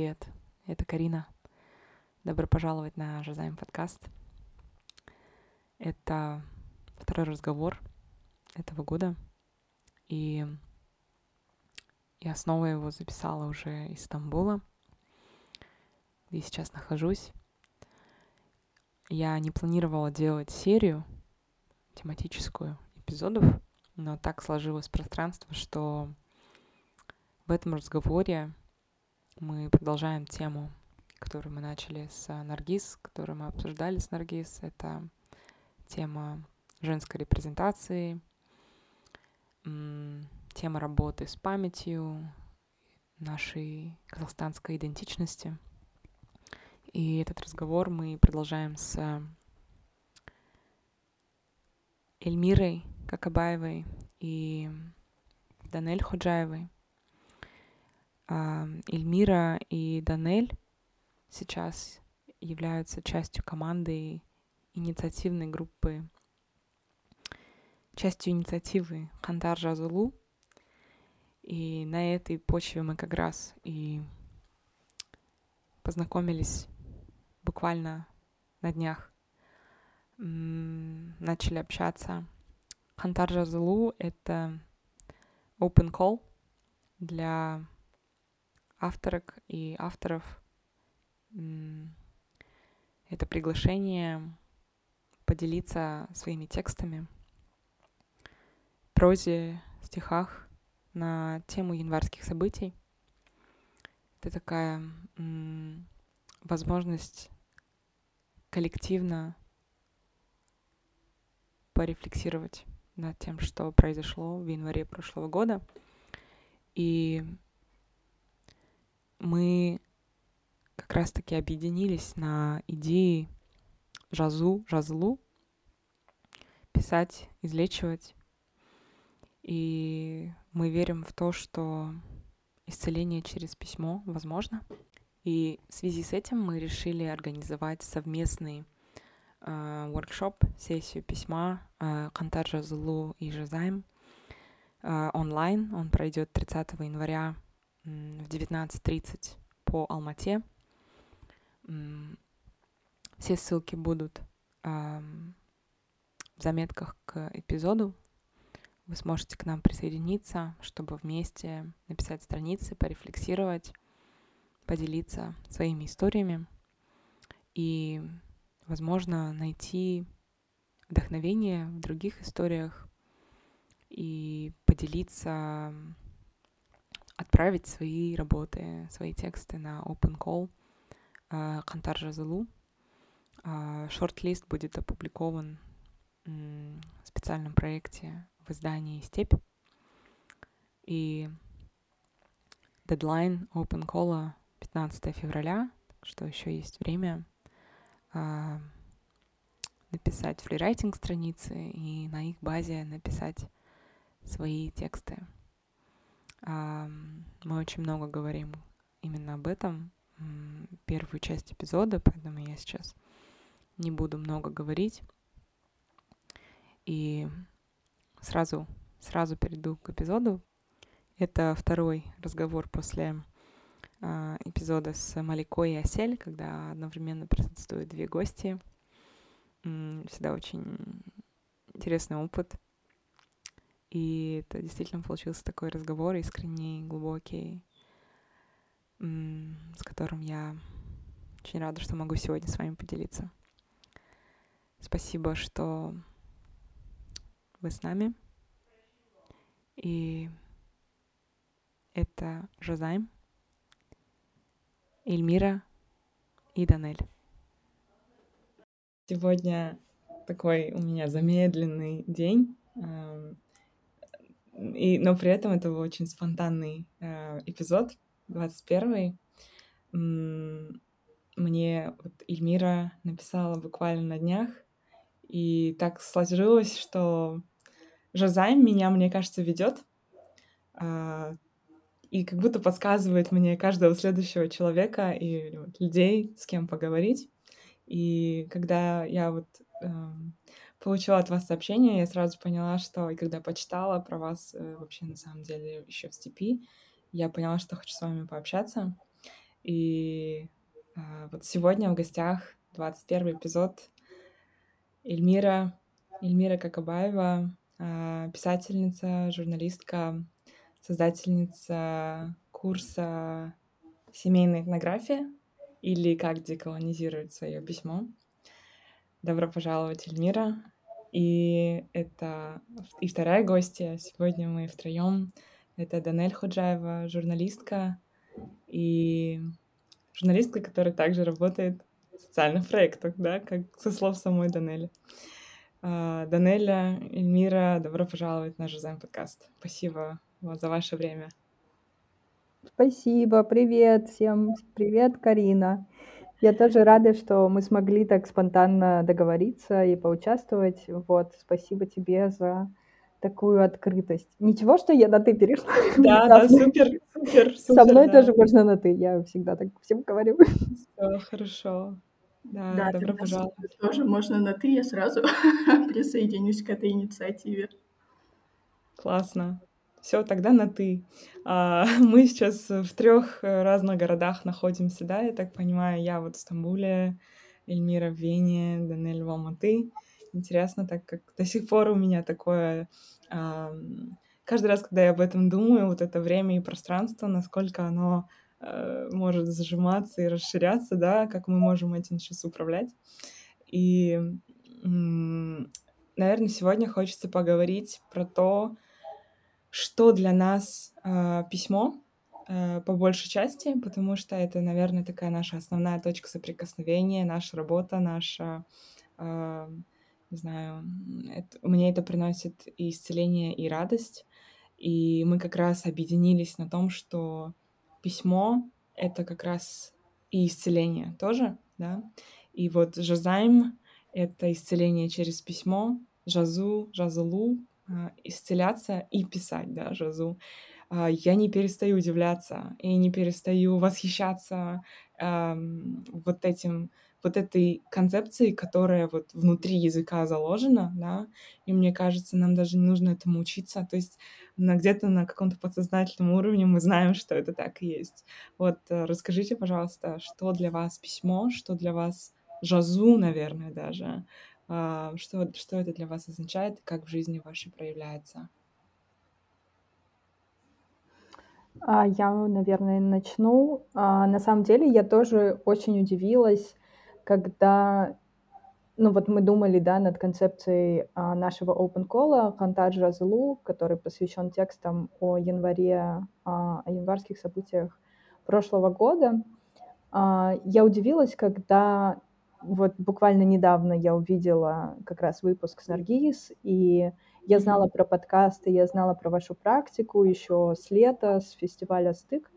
привет! Это Карина. Добро пожаловать на Жазайм подкаст. Это второй разговор этого года. И я снова его записала уже из Стамбула, где сейчас нахожусь. Я не планировала делать серию тематическую эпизодов, но так сложилось пространство, что в этом разговоре мы продолжаем тему, которую мы начали с Наргиз, которую мы обсуждали с Наргиз. Это тема женской репрезентации, тема работы с памятью, нашей казахстанской идентичности. И этот разговор мы продолжаем с Эльмирой Какабаевой и Данель Ходжаевой — Эльмира и Данель сейчас являются частью команды инициативной группы, частью инициативы Хантар Жазулу. И на этой почве мы как раз и познакомились буквально на днях. Начали общаться. Хантар Жазулу — это open call для авторок и авторов это приглашение поделиться своими текстами, прозе, стихах на тему январских событий. Это такая возможность коллективно порефлексировать над тем, что произошло в январе прошлого года. И мы как раз-таки объединились на идее жазу, жазлу, писать, излечивать. И мы верим в то, что исцеление через письмо возможно. И в связи с этим мы решили организовать совместный э, воркшоп, сессию письма э, Кантар Жазлу и Жазайм э, онлайн. Он пройдет 30 января в 19.30 по Алмате. Все ссылки будут в заметках к эпизоду. Вы сможете к нам присоединиться, чтобы вместе написать страницы, порефлексировать, поделиться своими историями и, возможно, найти вдохновение в других историях и поделиться отправить свои работы, свои тексты на open call Кантар Жазылу. Шорт-лист будет опубликован в специальном проекте в издании «Степь». И дедлайн open call 15 февраля, что еще есть время написать фрирайтинг страницы и на их базе написать свои тексты. Мы очень много говорим именно об этом, первую часть эпизода, поэтому я сейчас не буду много говорить. И сразу, сразу перейду к эпизоду. Это второй разговор после э, эпизода с Маликой и Асель, когда одновременно присутствуют две гости. Всегда очень интересный опыт. И это действительно получился такой разговор искренний, глубокий, с которым я очень рада, что могу сегодня с вами поделиться. Спасибо, что вы с нами. И это Жозайм, Эльмира и Данель. Сегодня такой у меня замедленный день. И, но при этом это был очень спонтанный э, эпизод, 21-й. Мне вот Эльмира написала буквально на днях, и так сложилось, что Жазайм меня, мне кажется, ведет э, и как будто подсказывает мне каждого следующего человека и вот, людей, с кем поговорить. И когда я вот э, получила от вас сообщение, я сразу поняла, что и когда почитала про вас э, вообще на самом деле еще в степи, я поняла, что хочу с вами пообщаться. И а, вот сегодня в гостях 21 эпизод Эльмира, Эльмира Какабаева, а, писательница, журналистка, создательница курса «Семейная этнография» или «Как деколонизировать свое письмо». Добро пожаловать, Эльмира. И это и вторая гостья. Сегодня мы втроем. Это Данель Худжаева, журналистка и журналистка, которая также работает в социальных проектах, да, как со слов самой Данели. А, Данеля, Эльмира, добро пожаловать на Жизайм подкаст. Спасибо за ваше время. Спасибо, привет всем, привет, Карина. Я тоже рада, что мы смогли так спонтанно договориться и поучаствовать. Вот, спасибо тебе за такую открытость. Ничего, что я на ты перешла. Да, да, супер, супер, супер. Со мной да. тоже можно на ты, я всегда так всем говорю. Все хорошо. Да, да добро пожаловать. Тоже можно на ты, я сразу присоединюсь к этой инициативе. Классно. Все, тогда на ты. А, мы сейчас в трех э, разных городах находимся, да, я так понимаю, я вот в Стамбуле, Эльмира в Вене, Данель в Алматы. Интересно, так как до сих пор у меня такое... А, каждый раз, когда я об этом думаю, вот это время и пространство, насколько оно а, может зажиматься и расширяться, да, как мы можем этим сейчас управлять. И, наверное, сегодня хочется поговорить про то, что для нас э, письмо э, по большей части, потому что это, наверное, такая наша основная точка соприкосновения, наша работа, наша, э, не знаю, это, мне это приносит и исцеление, и радость. И мы как раз объединились на том, что письмо — это как раз и исцеление тоже, да. И вот жазайм — это исцеление через письмо, жазу, жазулу а, исцеляться и писать, да, жазу. А, я не перестаю удивляться и не перестаю восхищаться эм, вот этим, вот этой концепцией, которая вот внутри языка заложена, да, и мне кажется, нам даже не нужно этому учиться, то есть на где-то на каком-то подсознательном уровне мы знаем, что это так и есть. Вот э, расскажите, пожалуйста, что для вас письмо, что для вас жазу, наверное, даже, а, что, что это для вас означает как в жизни вашей проявляется? А, я, наверное, начну. А, на самом деле я тоже очень удивилась, когда ну вот мы думали, да, над концепцией а, нашего open call Хантадж Разлу, который посвящен текстам о январе, а, о январских событиях прошлого года. А, я удивилась, когда вот буквально недавно я увидела как раз выпуск с Наргиз, и я знала про подкасты, я знала про вашу практику еще с лета, с фестиваля «Стык».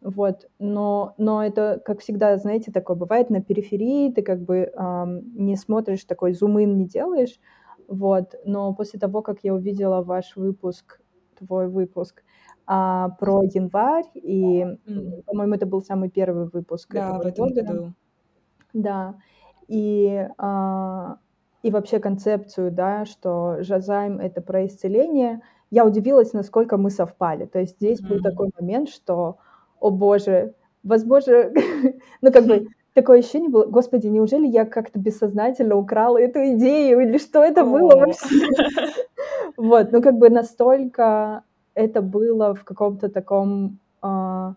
Вот, но, но это, как всегда, знаете, такое бывает на периферии, ты как бы эм, не смотришь, такой зум-ин не делаешь, вот, но после того, как я увидела ваш выпуск, твой выпуск а, про январь, и, mm. по-моему, это был самый первый выпуск да, в этом года. году. Да, и, а, и вообще концепцию, да, что Жазайм — это про исцеление, я удивилась, насколько мы совпали. То есть здесь mm-hmm. был такой момент, что, о боже, возможно, ну как бы такое ощущение было, господи, неужели я как-то бессознательно украла эту идею, или что это было вообще? Вот, ну как бы настолько это было в каком-то таком а,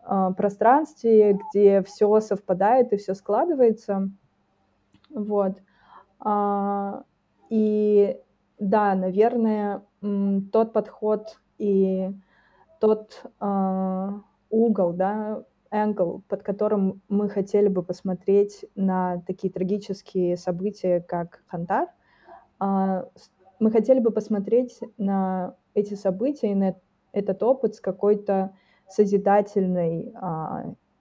а, пространстве, где все совпадает и все складывается. Вот. А, и да, наверное, тот подход и тот а, угол, да, angle, под которым мы хотели бы посмотреть на такие трагические события, как Хантар, а, мы хотели бы посмотреть на эти события и на этот опыт с какой-то созидательной,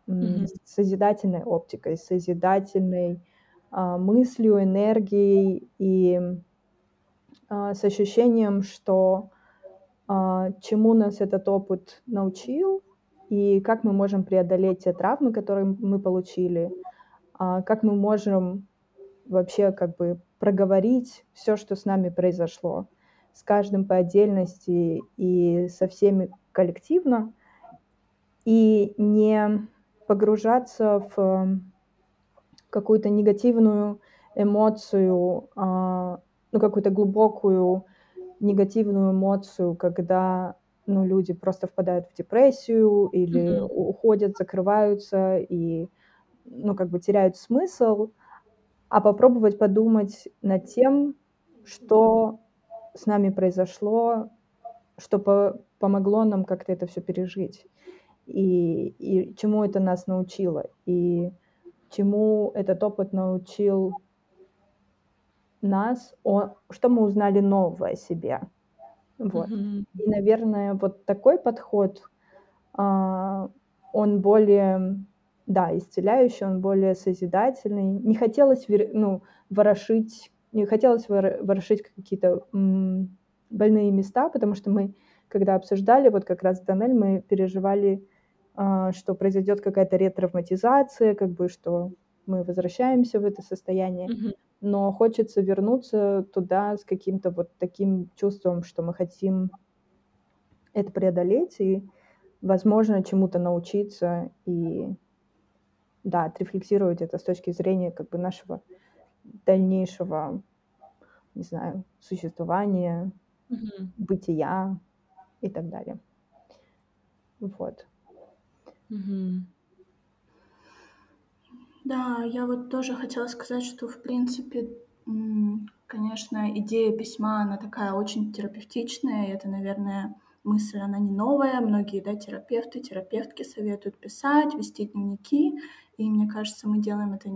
mm-hmm. созидательной оптикой, созидательной мыслью, энергией и а, с ощущением, что а, чему нас этот опыт научил и как мы можем преодолеть те травмы, которые мы получили, как мы можем вообще как бы проговорить все, что с нами произошло, с каждым по отдельности и со всеми коллективно, и не погружаться в какую-то негативную эмоцию, а, ну, какую-то глубокую негативную эмоцию, когда ну, люди просто впадают в депрессию или mm-hmm. уходят, закрываются и ну, как бы теряют смысл, а попробовать подумать над тем, что с нами произошло, что по помогло нам как-то это все пережить, и, и чему это нас научило, и чему этот опыт научил нас, о, что мы узнали нового о себе. Вот. Mm-hmm. И, наверное, вот такой подход, а, он более, да, исцеляющий, он более созидательный. Не хотелось, ну, ворошить, не хотелось ворошить какие-то больные места, потому что мы, когда обсуждали, вот как раз тоннель, мы переживали, что произойдет какая-то ретравматизация, как бы, что мы возвращаемся в это состояние. Mm-hmm но хочется вернуться туда с каким-то вот таким чувством, что мы хотим это преодолеть и, возможно, чему-то научиться и, да, отрефлексировать это с точки зрения как бы нашего дальнейшего, не знаю, существования, mm-hmm. бытия и так далее. Вот. Mm-hmm. Да, я вот тоже хотела сказать, что, в принципе, конечно, идея письма, она такая очень терапевтичная, и это, наверное, мысль, она не новая. Многие, да, терапевты, терапевтки советуют писать, вести дневники, и мне кажется, мы делаем это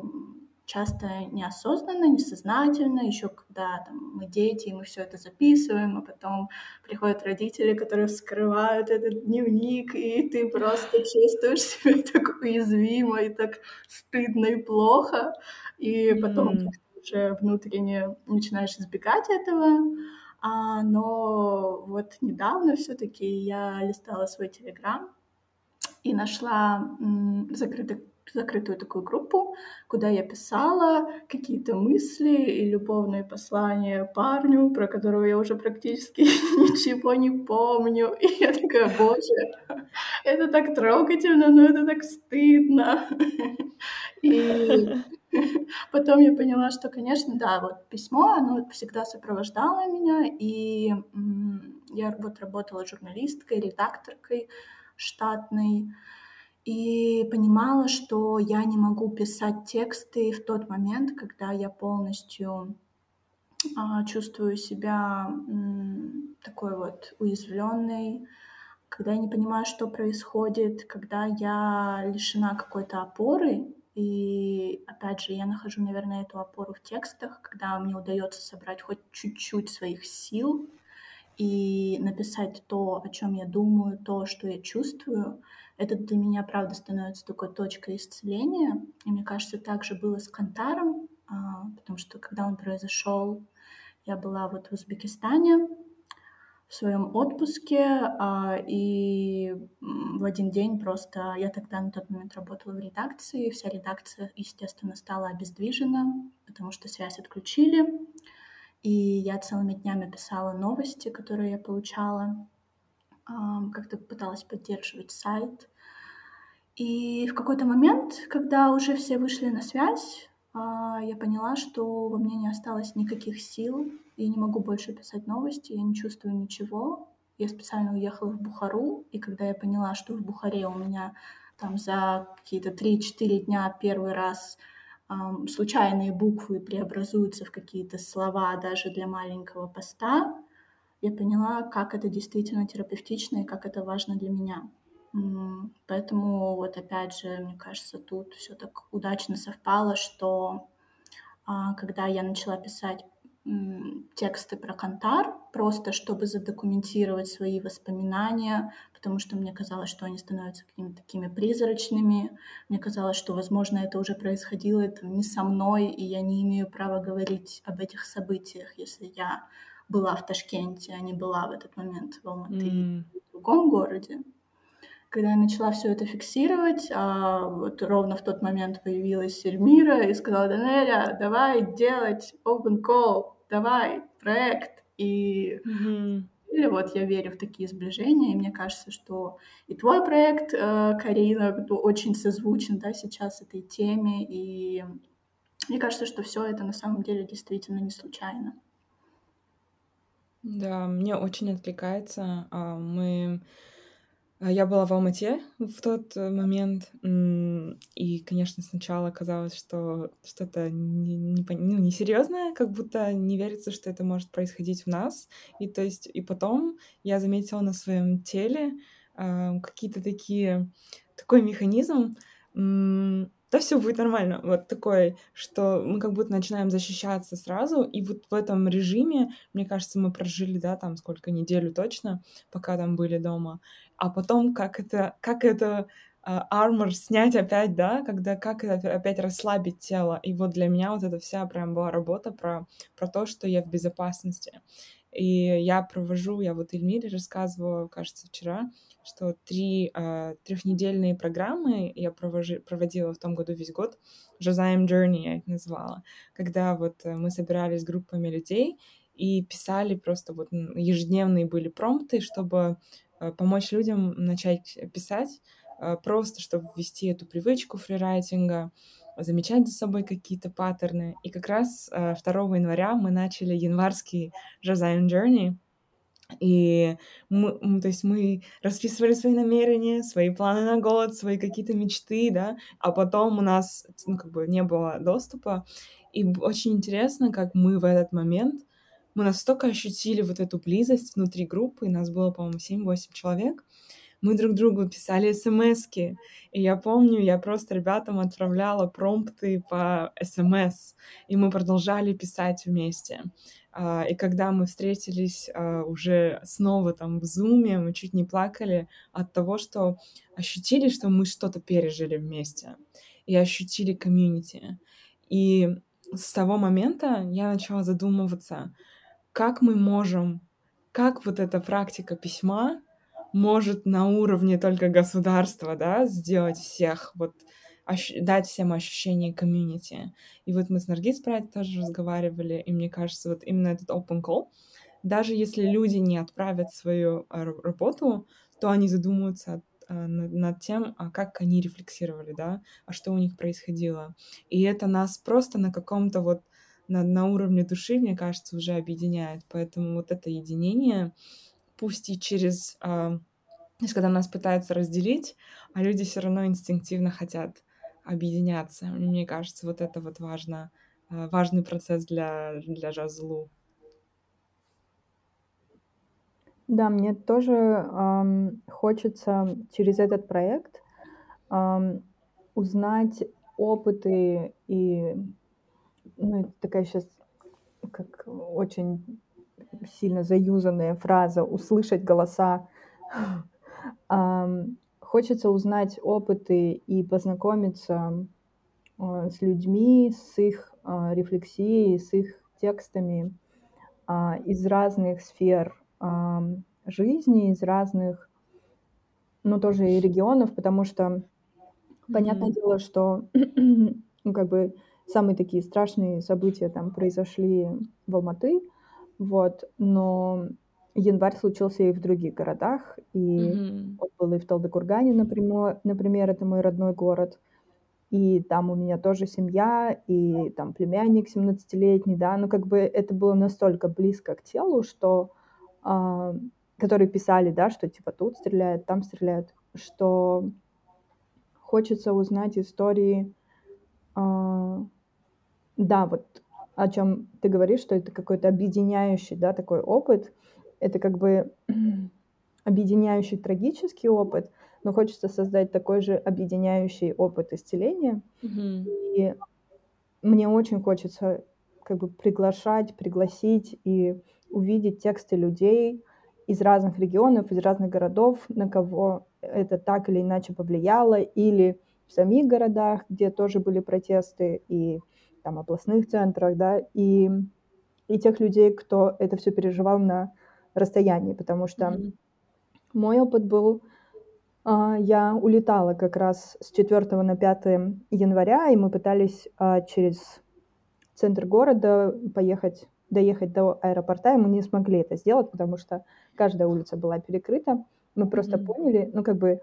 часто неосознанно, несознательно, еще когда там, мы дети, и мы все это записываем, а потом приходят родители, которые вскрывают этот дневник, и ты просто чувствуешь себя так уязвимо и так стыдно и плохо, и потом mm. уже внутренне начинаешь избегать этого. А, но вот недавно все-таки я листала свой телеграм и нашла м, закрытый закрытую такую группу, куда я писала какие-то мысли и любовные послания парню, про которого я уже практически ничего не помню. И я такая, боже, это так трогательно, но это так стыдно. И потом я поняла, что, конечно, да, вот письмо, оно всегда сопровождало меня, и я вот работала журналисткой, редакторкой штатной, и понимала, что я не могу писать тексты в тот момент, когда я полностью а, чувствую себя такой вот уязвленной, когда я не понимаю, что происходит, когда я лишена какой-то опоры. И опять же, я нахожу, наверное, эту опору в текстах, когда мне удается собрать хоть чуть-чуть своих сил и написать то, о чем я думаю, то, что я чувствую это для меня, правда, становится такой точкой исцеления. И мне кажется, так же было с Кантаром, а, потому что когда он произошел, я была вот в Узбекистане в своем отпуске, а, и в один день просто я тогда на тот момент работала в редакции, вся редакция, естественно, стала обездвижена, потому что связь отключили, и я целыми днями писала новости, которые я получала, как-то пыталась поддерживать сайт. И в какой-то момент, когда уже все вышли на связь, а, я поняла, что во мне не осталось никаких сил, я не могу больше писать новости, я не чувствую ничего. Я специально уехала в Бухару, и когда я поняла, что в Бухаре у меня там за какие-то 3-4 дня первый раз эм, случайные буквы преобразуются в какие-то слова даже для маленького поста, я поняла, как это действительно терапевтично и как это важно для меня. Поэтому вот опять же, мне кажется, тут все так удачно совпало, что а, когда я начала писать тексты про Кантар, просто чтобы задокументировать свои воспоминания, потому что мне казалось, что они становятся какими-то такими призрачными. Мне казалось, что, возможно, это уже происходило это не со мной, и я не имею права говорить об этих событиях, если я была в Ташкенте, а не была в этот момент в Алматы mm. в другом городе. Когда я начала все это фиксировать, а вот ровно в тот момент появилась Эльмира и сказала, Данеля, давай делать open call, давай, проект. И mm-hmm. или вот я верю в такие сближения, и мне кажется, что и твой проект, э, Карина, очень созвучен, да, сейчас этой теме, и мне кажется, что все это на самом деле действительно не случайно. Да, мне очень откликается. А, мы я была в Алмате в тот э, момент, и, конечно, сначала казалось, что что-то не, не, ну, как будто не верится, что это может происходить в нас. И то есть, и потом я заметила на своем теле э, какие-то такие, такой механизм, да все будет нормально. Вот такой, что мы как будто начинаем защищаться сразу, и вот в этом режиме, мне кажется, мы прожили, да, там сколько, неделю точно, пока там были дома. А потом, как это, как это армор uh, снять опять, да, когда как это опять расслабить тело. И вот для меня вот эта вся прям была работа про, про то, что я в безопасности. И я провожу, я вот Эльмире рассказывала, кажется, вчера, что три э, трехнедельные программы я провожи, проводила в том году весь год. Josiah Journey я их назвала. Когда вот э, мы собирались группами людей и писали просто вот ежедневные были промпты, чтобы э, помочь людям начать писать, э, просто чтобы ввести эту привычку фрирайтинга, замечать за собой какие-то паттерны. И как раз 2 января мы начали январский Josiah Journey — и мы, то есть мы расписывали свои намерения, свои планы на год, свои какие-то мечты, да, а потом у нас, ну, как бы не было доступа. И очень интересно, как мы в этот момент, мы настолько ощутили вот эту близость внутри группы, нас было, по-моему, 7-8 человек, мы друг другу писали смс. И я помню, я просто ребятам отправляла промпты по смс, и мы продолжали писать вместе. А, и когда мы встретились а, уже снова там в зуме, мы чуть не плакали от того, что ощутили, что мы что-то пережили вместе и ощутили комьюнити. И с того момента я начала задумываться, как мы можем, как вот эта практика письма может на уровне только государства, да, сделать всех вот дать всем ощущение комьюнити. И вот мы с Наргиз про это тоже разговаривали, и мне кажется, вот именно этот open call, даже если люди не отправят свою а, работу, то они задумаются а, над, над тем, а как они рефлексировали, да, а что у них происходило. И это нас просто на каком-то вот на, на уровне души, мне кажется, уже объединяет. Поэтому вот это единение, пусть и через... А, то есть, когда нас пытаются разделить, а люди все равно инстинктивно хотят объединяться. Мне кажется, вот это вот важно, э, важный процесс для, для жазлу. Да, мне тоже эм, хочется через этот проект эм, узнать опыты и, ну, это такая сейчас как очень сильно заюзанная фраза, услышать голоса Хочется узнать опыты и познакомиться а, с людьми, с их а, рефлексией, с их текстами а, из разных сфер жизни, из разных, ну, тоже и регионов, потому что понятное mm-hmm. дело, что ну, как бы самые такие страшные события там произошли в Алматы, вот, но январь случился и в других городах, и mm-hmm. он был и в Талдыкургане, например, например, это мой родной город, и там у меня тоже семья, и там племянник 17-летний, да, ну как бы это было настолько близко к телу, что, э, которые писали, да, что типа тут стреляют, там стреляют, что хочется узнать истории, э, да, вот о чем ты говоришь, что это какой-то объединяющий, да, такой опыт, это как бы объединяющий трагический опыт, но хочется создать такой же объединяющий опыт исцеления. Mm-hmm. И мне очень хочется как бы приглашать, пригласить и увидеть тексты людей из разных регионов, из разных городов, на кого это так или иначе повлияло, или в самих городах, где тоже были протесты, и там областных центрах, да, и, и тех людей, кто это все переживал на расстоянии, потому что mm-hmm. мой опыт был, а, я улетала как раз с 4 на 5 января, и мы пытались а, через центр города поехать доехать до аэропорта, и мы не смогли это сделать, потому что каждая улица была перекрыта. Мы просто mm-hmm. поняли, ну, как бы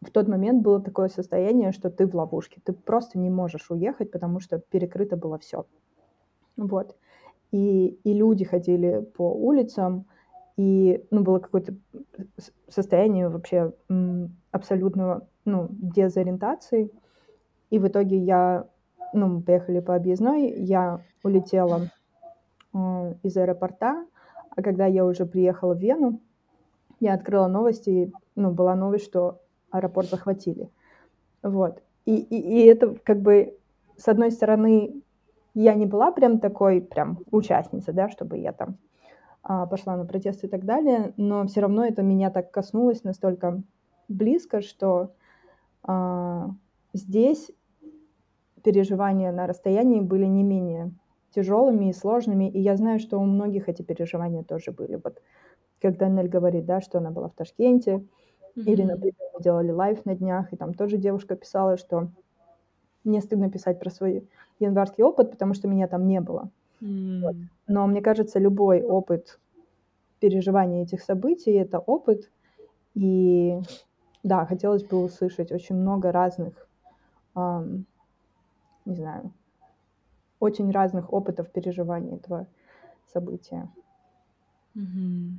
в тот момент было такое состояние, что ты в ловушке, ты просто не можешь уехать, потому что перекрыто было все. Вот. И, и люди ходили по улицам, и ну, было какое-то состояние вообще абсолютного ну, дезориентации. И в итоге я, ну, мы поехали по объездной, я улетела э, из аэропорта, а когда я уже приехала в Вену, я открыла новости, ну, была новость, что аэропорт захватили. Вот. И, и, и это как бы, с одной стороны, я не была прям такой прям участницей, да, чтобы я там а, пошла на протесты и так далее, но все равно это меня так коснулось настолько близко, что а, здесь переживания на расстоянии были не менее тяжелыми и сложными, и я знаю, что у многих эти переживания тоже были. Вот когда Нель говорит, да, что она была в Ташкенте, mm-hmm. или, например, мы делали live на днях, и там тоже девушка писала, что мне стыдно писать про свой январский опыт, потому что меня там не было. Mm. Вот. Но мне кажется, любой опыт переживания этих событий — это опыт. И да, хотелось бы услышать очень много разных, эм, не знаю, очень разных опытов переживания этого события. Mm-hmm.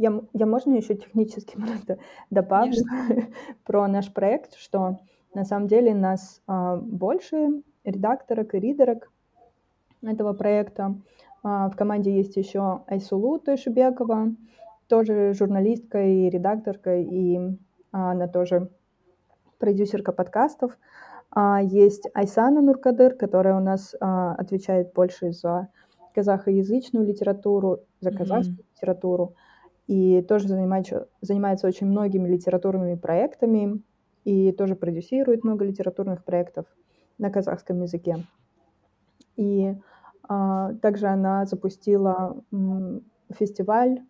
Я, я можно еще технически просто добавлю про наш проект, что на самом деле нас а, больше редакторок и ридерок этого проекта. А, в команде есть еще Айсулу Тойшибекова, тоже журналистка и редакторка, и а, она тоже продюсерка подкастов. А, есть Айсана Нуркадыр, которая у нас а, отвечает больше за казахоязычную литературу, за казахскую mm-hmm. литературу, и тоже занимается, занимается очень многими литературными проектами, и тоже продюсирует много литературных проектов на казахском языке. И а, также она запустила м, фестиваль,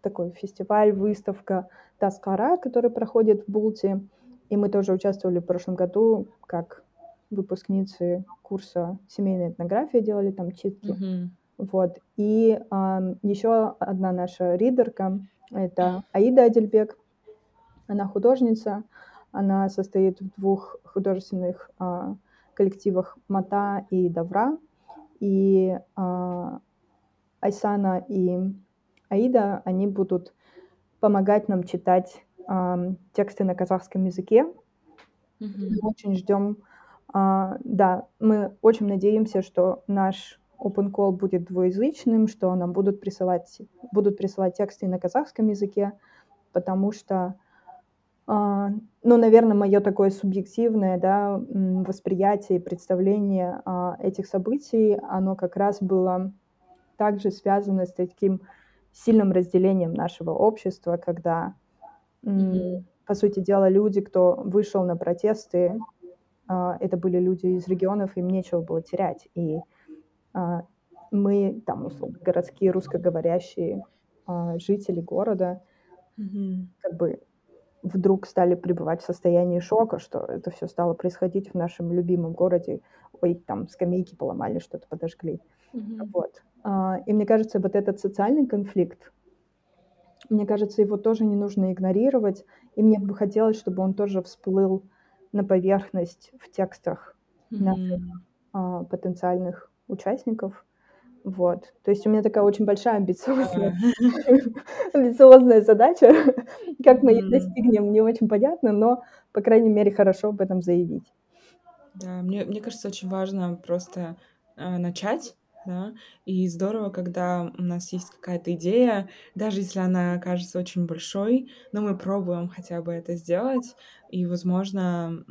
такой фестиваль, выставка Таскара, который проходит в Булте. И мы тоже участвовали в прошлом году как выпускницы курса семейной этнографии, делали там читки. Mm-hmm. Вот. И а, еще одна наша ридерка, это Аида Адельбек. Она художница, она состоит в двух художественных а, коллективах Мата и Давра. И а, Айсана и Аида, они будут помогать нам читать а, тексты на казахском языке. Mm-hmm. Мы очень ждем, а, да, мы очень надеемся, что наш open call будет двуязычным, что нам будут присылать, будут присылать тексты на казахском языке, потому что а, ну, наверное, мое такое субъективное да, восприятие и представление а, этих событий, оно как раз было также связано с таким сильным разделением нашего общества, когда, mm-hmm. по сути дела, люди, кто вышел на протесты, а, это были люди из регионов, им нечего было терять. И мы, там, условно, городские русскоговорящие жители города, mm-hmm. как бы вдруг стали пребывать в состоянии шока, что это все стало происходить в нашем любимом городе. Ой, там скамейки поломали, что-то подожгли. Mm-hmm. Вот. А, и мне кажется, вот этот социальный конфликт, мне кажется, его тоже не нужно игнорировать. И мне бы хотелось, чтобы он тоже всплыл на поверхность в текстах mm-hmm. наших а, потенциальных участников. Вот. То есть у меня такая очень большая амбициозная, амбициозная задача. Как мы ее достигнем, не очень понятно, но, по крайней мере, хорошо об этом заявить. Да, мне, мне кажется, очень важно просто э, начать, да, и здорово, когда у нас есть какая-то идея, даже если она кажется очень большой, но мы пробуем хотя бы это сделать, и, возможно,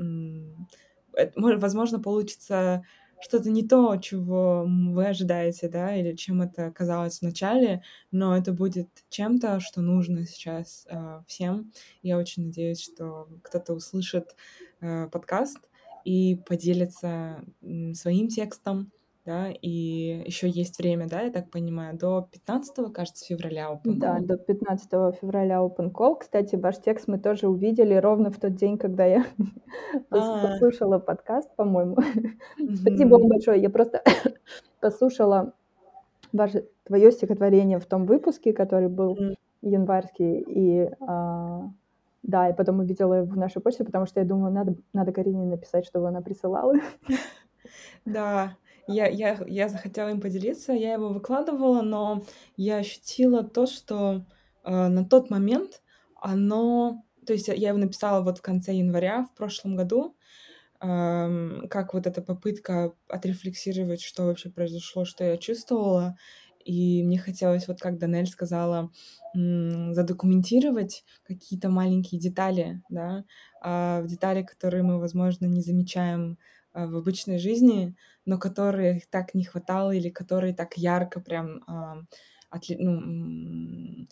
э, возможно, получится что-то не то, чего вы ожидаете, да, или чем это казалось в начале, но это будет чем-то, что нужно сейчас э, всем. Я очень надеюсь, что кто-то услышит э, подкаст и поделится э, своим текстом, да, и еще есть время, да, я так понимаю, до 15, кажется, февраля Open Call. Да, до 15 февраля Open Call. Кстати, ваш текст мы тоже увидели ровно в тот день, когда я а. послушала подкаст, по-моему. Спасибо вам большое. Я просто послушала ваше, твое стихотворение в том выпуске, который был январский, и а, да, и потом увидела в нашей почте, потому что я думала, надо, надо Карине написать, чтобы она присылала. Да, я, я, я захотела им поделиться, я его выкладывала, но я ощутила то, что э, на тот момент оно... То есть я его написала вот в конце января в прошлом году, э, как вот эта попытка отрефлексировать, что вообще произошло, что я чувствовала. И мне хотелось, вот как Данель сказала, задокументировать какие-то маленькие детали, да, э, детали, которые мы, возможно, не замечаем в обычной жизни, но которые так не хватало или которые так ярко прям отли, ну,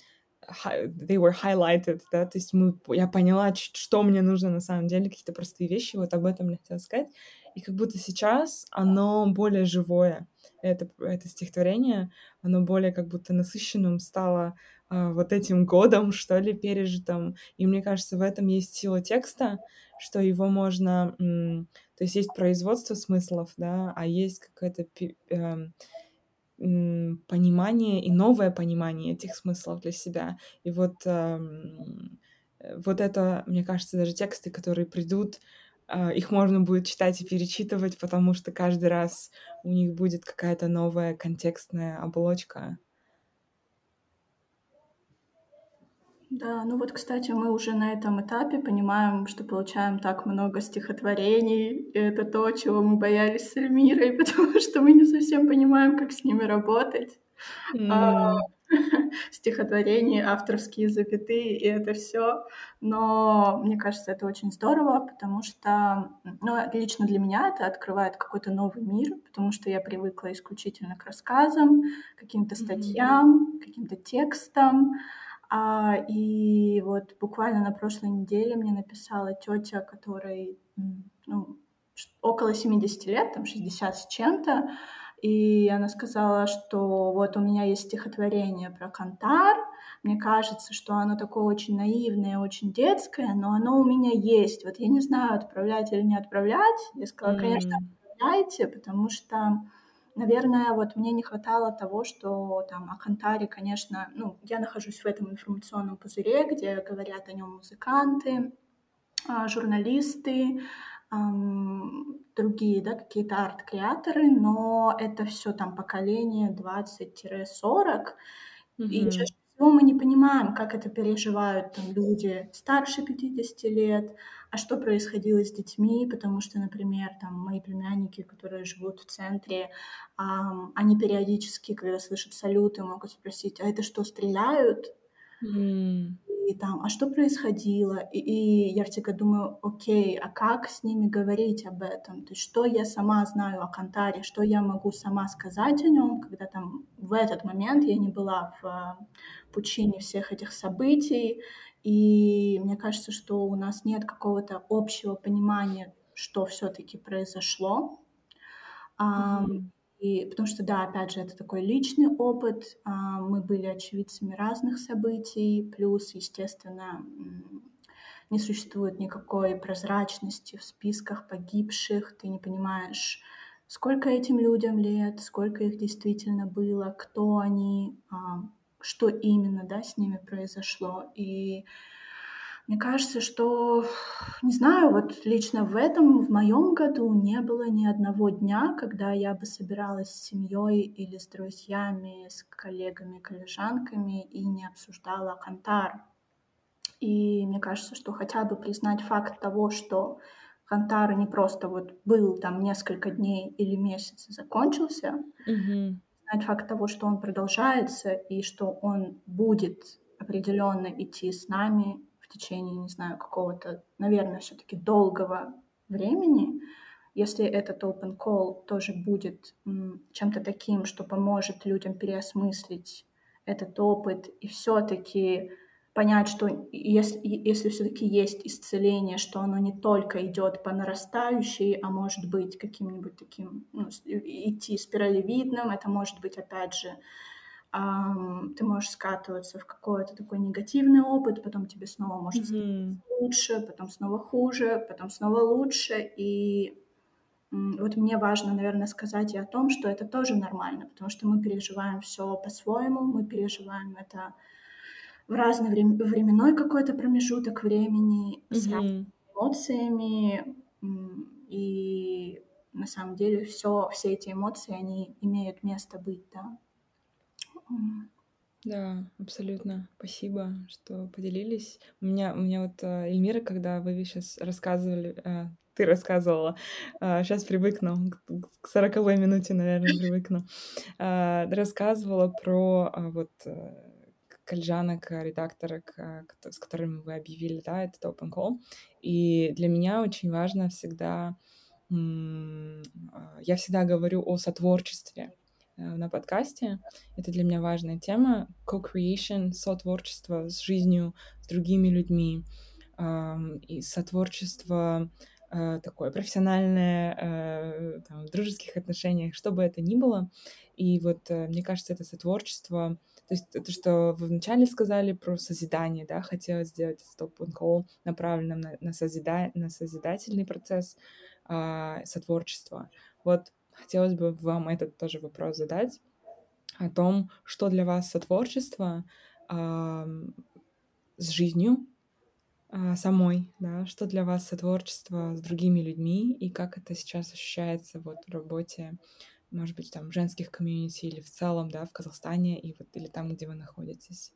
they were highlighted, да, то есть мы, я поняла, что мне нужно на самом деле, какие-то простые вещи, вот об этом мне хотела сказать, и как будто сейчас оно более живое, это, это стихотворение, оно более как будто насыщенным стало uh, вот этим годом, что ли, пережитым, и мне кажется, в этом есть сила текста, что его можно то есть есть производство смыслов, да, а есть какое-то э, понимание и новое понимание этих смыслов для себя. И вот, э, вот это, мне кажется, даже тексты, которые придут, э, их можно будет читать и перечитывать, потому что каждый раз у них будет какая-то новая контекстная оболочка. Да, ну вот, кстати, мы уже на этом этапе понимаем, что получаем так много стихотворений, и это то, чего мы боялись с Эльмирой, потому что мы не совсем понимаем, как с ними работать. Mm. А, стихотворения, авторские запятые, и это все. Но мне кажется, это очень здорово, потому что, ну, лично для меня это открывает какой-то новый мир, потому что я привыкла исключительно к рассказам, каким-то статьям, mm-hmm. каким-то текстам. А, и вот буквально на прошлой неделе мне написала тетя, которой ну, около 70 лет, там 60 с чем-то, и она сказала, что вот у меня есть стихотворение про Кантар, мне кажется, что оно такое очень наивное, очень детское, но оно у меня есть. Вот я не знаю, отправлять или не отправлять. Я сказала, конечно, отправляйте, потому что Наверное, вот мне не хватало того, что там о Кантаре, конечно, ну, я нахожусь в этом информационном пузыре, где говорят о нем музыканты, а, журналисты, другие, да, какие-то арт-креаторы, но это все там поколение 20-40, mm-hmm. и чаще всего мы не понимаем, как это переживают там люди старше 50 лет, а что происходило с детьми, потому что, например, там мои племянники, которые живут в центре, а, они периодически, когда слышат салюты, могут спросить, а это что, стреляют? Mm. И там, а что происходило? И, и я всегда думаю, окей, а как с ними говорить об этом? То есть что я сама знаю о Кантаре, что я могу сама сказать о нем, когда там в этот момент я не была в а, пучине всех этих событий, и мне кажется, что у нас нет какого-то общего понимания, что все-таки произошло. Mm-hmm. И потому что, да, опять же, это такой личный опыт. А, мы были очевидцами разных событий, плюс, естественно, не существует никакой прозрачности в списках погибших. Ты не понимаешь, сколько этим людям лет, сколько их действительно было, кто они, что именно, да, с ними произошло. И мне кажется, что, не знаю, вот лично в этом, в моем году не было ни одного дня, когда я бы собиралась с семьей или с друзьями, с коллегами, коллежанками и не обсуждала Кантар. И мне кажется, что хотя бы признать факт того, что Кантар не просто вот был там несколько дней или месяц и закончился, mm-hmm знать факт того, что он продолжается и что он будет определенно идти с нами в течение, не знаю, какого-то, наверное, все-таки долгого времени, если этот open call тоже будет чем-то таким, что поможет людям переосмыслить этот опыт и все-таки понять, что если, если все-таки есть исцеление, что оно не только идет по нарастающей, а может быть каким-нибудь таким, ну, идти спиралевидным, это может быть, опять же, эм, ты можешь скатываться в какой-то такой негативный опыт, потом тебе снова может mm-hmm. лучше, потом снова хуже, потом снова лучше, и вот мне важно, наверное, сказать и о том, что это тоже нормально, потому что мы переживаем все по-своему, мы переживаем это в разный врем- временной какой-то промежуток времени с разными эмоциями, и на самом деле все, все эти эмоции, они имеют место быть, да. Да, абсолютно. Спасибо, что поделились. У меня, у меня вот э, Эльмира, когда вы сейчас рассказывали, э, ты рассказывала, э, сейчас привыкну, к сороковой минуте, наверное, привыкну, э, рассказывала про э, вот кольжанок, редакторок, с которыми вы объявили, да, этот open call. И для меня очень важно всегда, э, я всегда говорю о сотворчестве Э, на подкасте. Это для меня важная тема. Co-creation, сотворчество с жизнью, с другими людьми. И сотворчество э, такое профессиональное, э, там, в дружеских отношениях, что бы это ни было. И вот мне кажется, это сотворчество, то есть то, что вы вначале сказали про созидание, да, хотелось сделать call направленным на, на, созида, на созидательный процесс э, сотворчества. Вот хотелось бы вам этот тоже вопрос задать о том, что для вас сотворчество э, с жизнью э, самой, да, что для вас сотворчество с другими людьми и как это сейчас ощущается вот в работе, может быть, там женских комьюнити или в целом, да, в Казахстане и вот или там, где вы находитесь.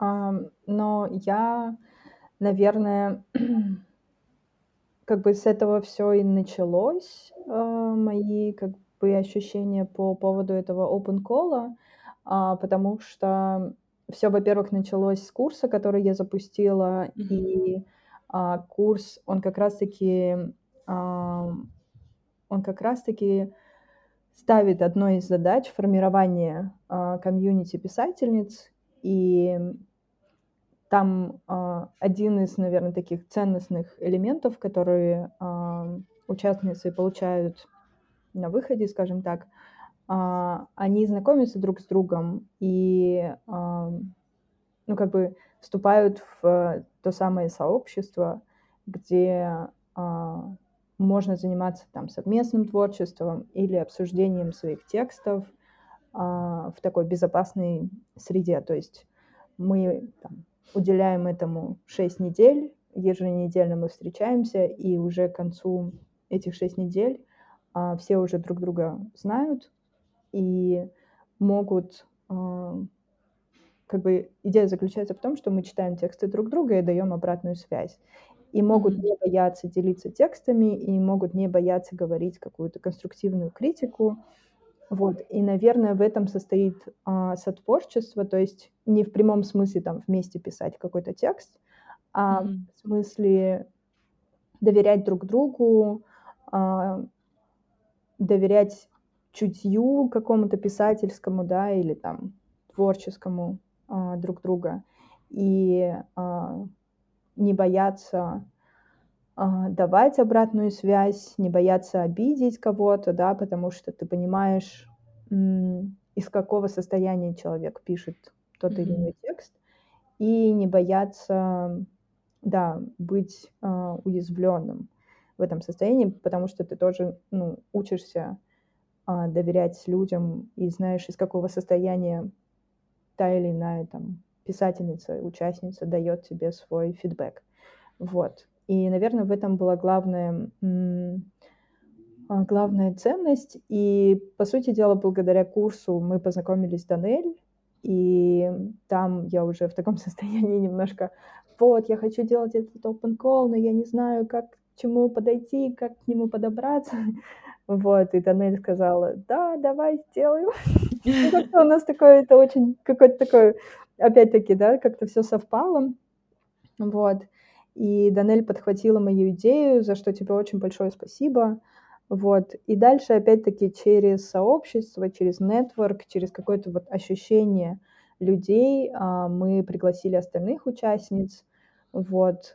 Um, но я, наверное, как бы с этого все и началось, э, мои как бы ощущения по поводу этого open call, а, потому что все, во-первых, началось с курса, который я запустила, и а, курс, он как раз-таки, а, он как раз-таки ставит одной из задач формирование а, комьюнити писательниц, и там один из, наверное, таких ценностных элементов, которые участницы получают на выходе, скажем так, они знакомятся друг с другом и, ну, как бы вступают в то самое сообщество, где э, можно заниматься там совместным творчеством или обсуждением своих текстов э, в такой безопасной среде. То есть мы там, уделяем этому 6 недель, еженедельно мы встречаемся, и уже к концу этих 6 недель а, все уже друг друга знают и могут... А, как бы идея заключается в том, что мы читаем тексты друг друга и даем обратную связь. И могут не бояться делиться текстами, и могут не бояться говорить какую-то конструктивную критику, вот, и, наверное, в этом состоит а, сотворчество, то есть не в прямом смысле там вместе писать какой-то текст, а mm-hmm. в смысле доверять друг другу, а, доверять чутью какому-то писательскому, да, или там творческому а, друг друга, и а, не бояться а, давать обратную связь, не бояться обидеть кого-то, да, потому что ты понимаешь, из какого состояния человек пишет тот mm-hmm. или иной текст, и не бояться, да, быть э, уязвленным в этом состоянии, потому что ты тоже, ну, учишься э, доверять людям и знаешь, из какого состояния та или иная там писательница, участница дает тебе свой фидбэк. Вот. И, наверное, в этом была главная, а, главная ценность. И, по сути дела, благодаря курсу мы познакомились с Данель, и там я уже в таком состоянии немножко, вот, я хочу делать этот open call, но я не знаю, как к чему подойти, как к нему подобраться. Вот, и Данель сказала, да, давай сделаем. У нас такое, это очень какое-то такое, опять-таки, да, как-то все совпало. Вот. И Данель подхватила мою идею, за что тебе очень большое спасибо. Вот. И дальше, опять-таки, через сообщество, через нетворк, через какое-то вот ощущение людей а, мы пригласили остальных участниц. Вот.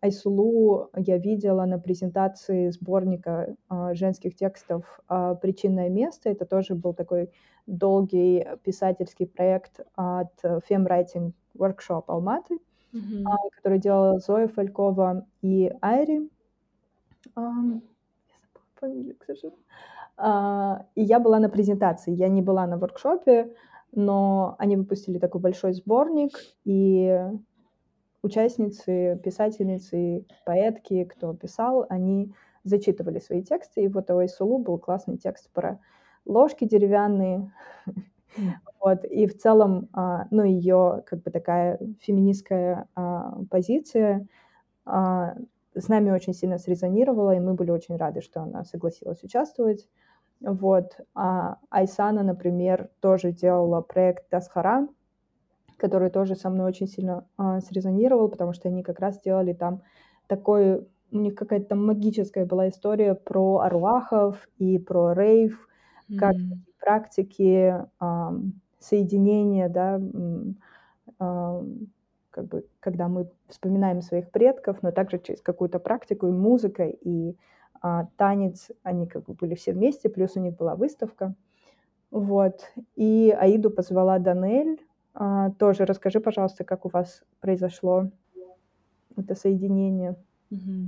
Айсулу я видела на презентации сборника а, женских текстов а, «Причинное место». Это тоже был такой долгий писательский проект от Femwriting Workshop Алматы. mm-hmm. который делала Зоя Фалькова и Айри. Я забыла фамилию, к сожалению. И я была на презентации, я не была на воркшопе, но они выпустили такой большой сборник, и участницы, писательницы, поэтки, кто писал, они зачитывали свои тексты, и вот у Айсулу был классный текст про ложки деревянные, вот, и в целом, а, ну, ее как бы такая феминистская а, позиция а, с нами очень сильно срезонировала, и мы были очень рады, что она согласилась участвовать. Вот. А Айсана, например, тоже делала проект Тасхара, который тоже со мной очень сильно а, срезонировал, потому что они как раз делали там такой, у них какая-то там магическая была история про аруахов и про рейв, mm-hmm. как практики а, соединения, да, а, как бы, когда мы вспоминаем своих предков, но также через какую-то практику и музыка, и а, танец, они как бы были все вместе, плюс у них была выставка. Вот. И Аиду позвала Данель. А, тоже расскажи, пожалуйста, как у вас произошло это соединение. Mm-hmm.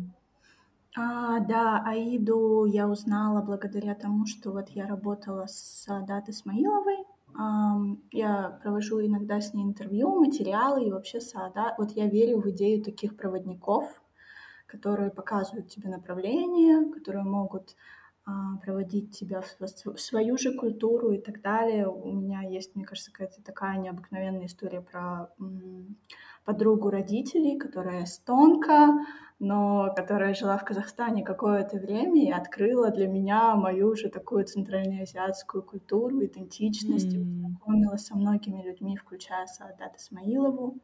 А, да, Аиду я узнала благодаря тому, что вот я работала с Датой Смаиловой. Um, я провожу иногда с ней интервью, материалы и вообще Саада. Вот я верю в идею таких проводников, которые показывают тебе направление, которые могут а, проводить тебя в свою же культуру и так далее. У меня есть, мне кажется, какая-то такая необыкновенная история про подругу родителей, которая эстонка, но которая жила в Казахстане какое-то время и открыла для меня мою уже такую центральноазиатскую культуру, идентичность, mm. и познакомилась со многими людьми, включая Саадат Исмаилову.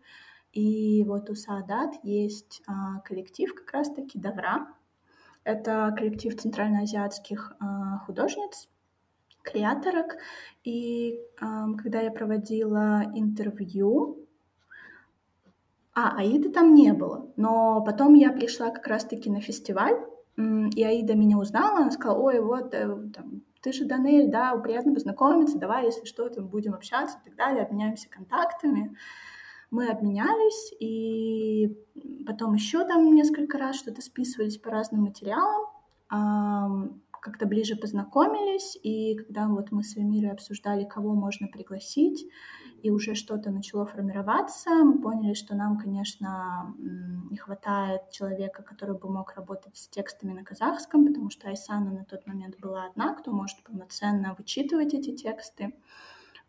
И вот у Саадат есть а, коллектив как раз-таки Давра. Это коллектив центральноазиатских а, художниц, креаторок. И а, когда я проводила интервью, а, Аиды там не было, но потом я пришла как раз-таки на фестиваль, и Аида меня узнала, она сказала, ой, вот, э, там, ты же Данель, да, приятно познакомиться, давай, если что, там будем общаться и так далее, обменяемся контактами мы обменялись, и потом еще там несколько раз что-то списывались по разным материалам, как-то ближе познакомились, и когда вот мы с Эльмирой обсуждали, кого можно пригласить, и уже что-то начало формироваться, мы поняли, что нам, конечно, не хватает человека, который бы мог работать с текстами на казахском, потому что Айсана на тот момент была одна, кто может полноценно вычитывать эти тексты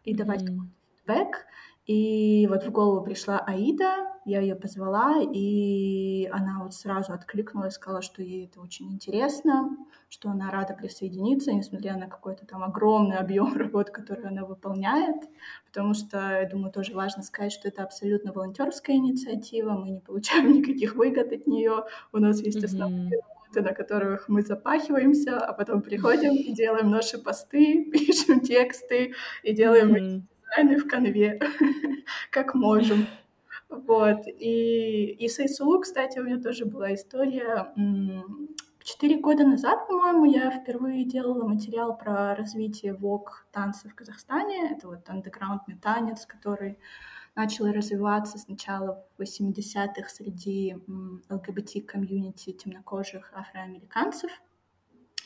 и давать mm-hmm. фидбэк. И вот в голову пришла Аида, я ее позвала, и она вот сразу откликнулась, сказала, что ей это очень интересно, что она рада присоединиться, несмотря на какой-то там огромный объем работ, который она выполняет, потому что, я думаю, тоже важно сказать, что это абсолютно волонтерская инициатива, мы не получаем никаких выгод от нее, у нас есть основные работы, на которых мы запахиваемся, а потом приходим и делаем наши посты, пишем тексты и делаем mm-hmm дизайны в конве, как можем. Вот. И, и с ISU, кстати, у меня тоже была история. Четыре года назад, по-моему, я впервые делала материал про развитие вок танца в Казахстане. Это вот андеграундный танец, который начал развиваться сначала в 80-х среди ЛГБТ-комьюнити темнокожих афроамериканцев,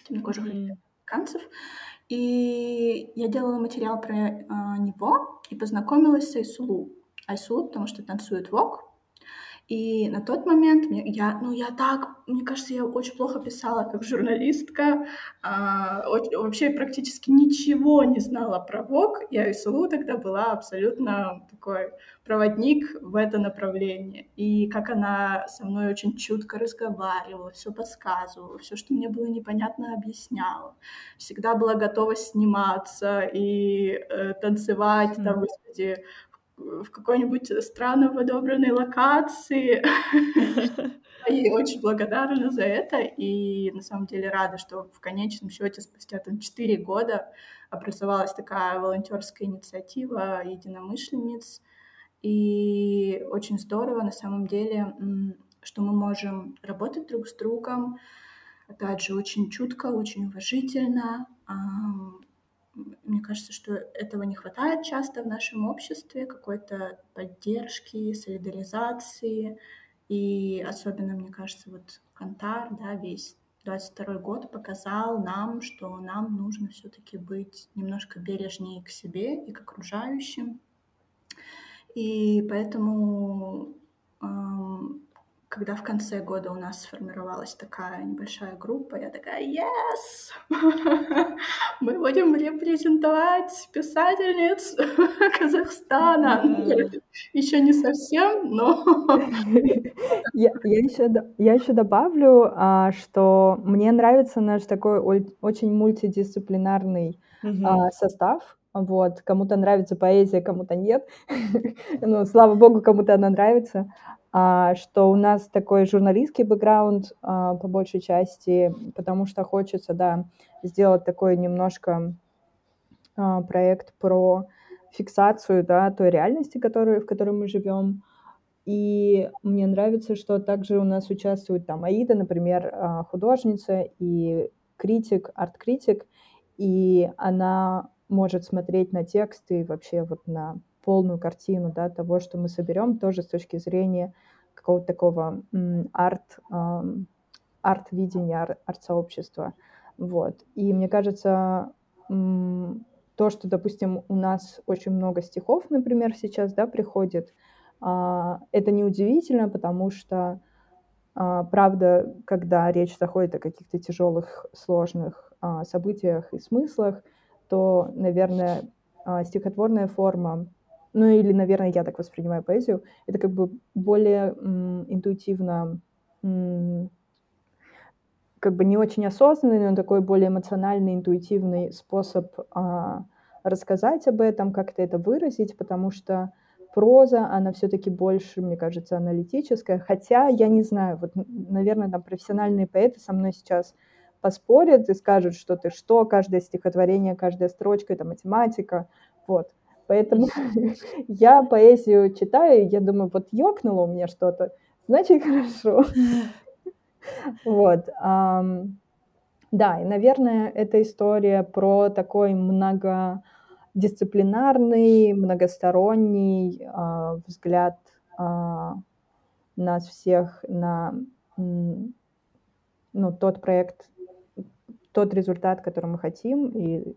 темнокожих mm-hmm. американцев. И я делала материал про э, него и познакомилась с Айсулу. Айсулу, потому что танцует вок. И на тот момент я, ну, я так, мне кажется, я очень плохо писала как журналистка, а, очень, вообще практически ничего не знала про ВОК, и Айсулу тогда была абсолютно такой проводник в это направление. И как она со мной очень чутко разговаривала, все подсказывала, все, что мне было непонятно, объясняла. Всегда была готова сниматься и э, танцевать, mm. там, господи, в какой-нибудь странно подобранной локации. И очень благодарна за это. И на самом деле рада, что в конечном счете спустя там 4 года образовалась такая волонтерская инициатива единомышленниц. И очень здорово на самом деле, что мы можем работать друг с другом. Опять же, очень чутко, очень уважительно, мне кажется, что этого не хватает часто в нашем обществе, какой-то поддержки, солидаризации. И особенно, мне кажется, вот Кантар, да, весь 22 год показал нам, что нам нужно все-таки быть немножко бережнее к себе и к окружающим. И поэтому когда в конце года у нас сформировалась такая небольшая группа, я такая, yes! Мы будем репрезентовать писательниц Казахстана. Ну, еще не совсем, но... Я, я, еще, я еще добавлю, а, что мне нравится наш такой очень мультидисциплинарный а, состав. Вот, кому-то нравится поэзия, кому-то нет. ну, слава богу, кому-то она нравится. А, что у нас такой журналистский бэкграунд а, по большей части, потому что хочется, да, сделать такой немножко а, проект про фиксацию, да, той реальности, которую, в которой мы живем. И мне нравится, что также у нас участвует там Аида, например, художница и критик, арт-критик, и она может смотреть на тексты вообще вот на полную картину да, того, что мы соберем, тоже с точки зрения какого-то такого арт, арт-видения, арт-сообщества. Вот. И мне кажется, то, что, допустим, у нас очень много стихов, например, сейчас, да, приходит, а, это неудивительно, потому что, а, правда, когда речь заходит о каких-то тяжелых, сложных а, событиях и смыслах, то, наверное, стихотворная форма ну или, наверное, я так воспринимаю поэзию, это как бы более м, интуитивно, м, как бы не очень осознанный, но такой более эмоциональный, интуитивный способ а, рассказать об этом, как-то это выразить, потому что проза, она все-таки больше, мне кажется, аналитическая, хотя я не знаю, вот, наверное, там профессиональные поэты со мной сейчас поспорят и скажут, что ты что, каждое стихотворение, каждая строчка — это математика, вот. Поэтому я поэзию читаю, я думаю, вот ёкнуло у меня что-то, значит, хорошо. Вот. Да, и, наверное, эта история про такой многодисциплинарный, многосторонний а, взгляд а, нас всех на ну, тот проект, тот результат, который мы хотим, и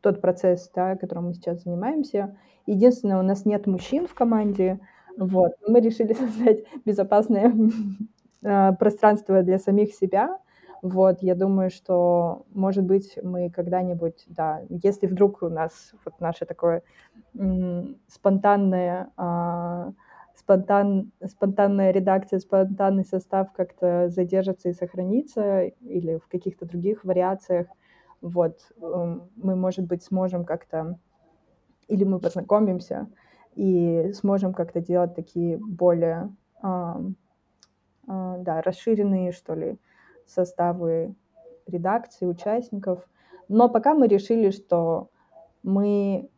тот процесс, да, которым мы сейчас занимаемся. Единственное, у нас нет мужчин в команде, вот. Мы решили создать безопасное а, пространство для самих себя. Вот, я думаю, что, может быть, мы когда-нибудь, да, если вдруг у нас вот наше такое спонтанное а, спонтан, спонтанная редакция, спонтанный состав как-то задержится и сохранится, или в каких-то других вариациях, вот, эм, мы, может быть, сможем как-то, или мы познакомимся и сможем как-то делать такие более, э, да, расширенные, что ли, составы редакции, участников. Но пока мы решили, что мы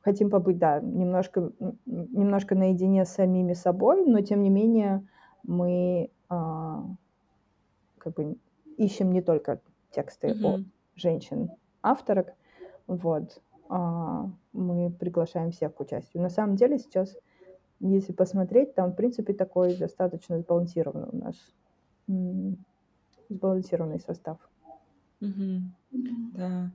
хотим побыть, да, немножко, немножко наедине с самими собой, но тем не менее мы а, как бы ищем не только тексты mm-hmm. от женщин авторок, вот, а, мы приглашаем всех к участию. На самом деле сейчас, если посмотреть, там в принципе такой достаточно сбалансированный у нас сбалансированный состав. Mm-hmm. Да.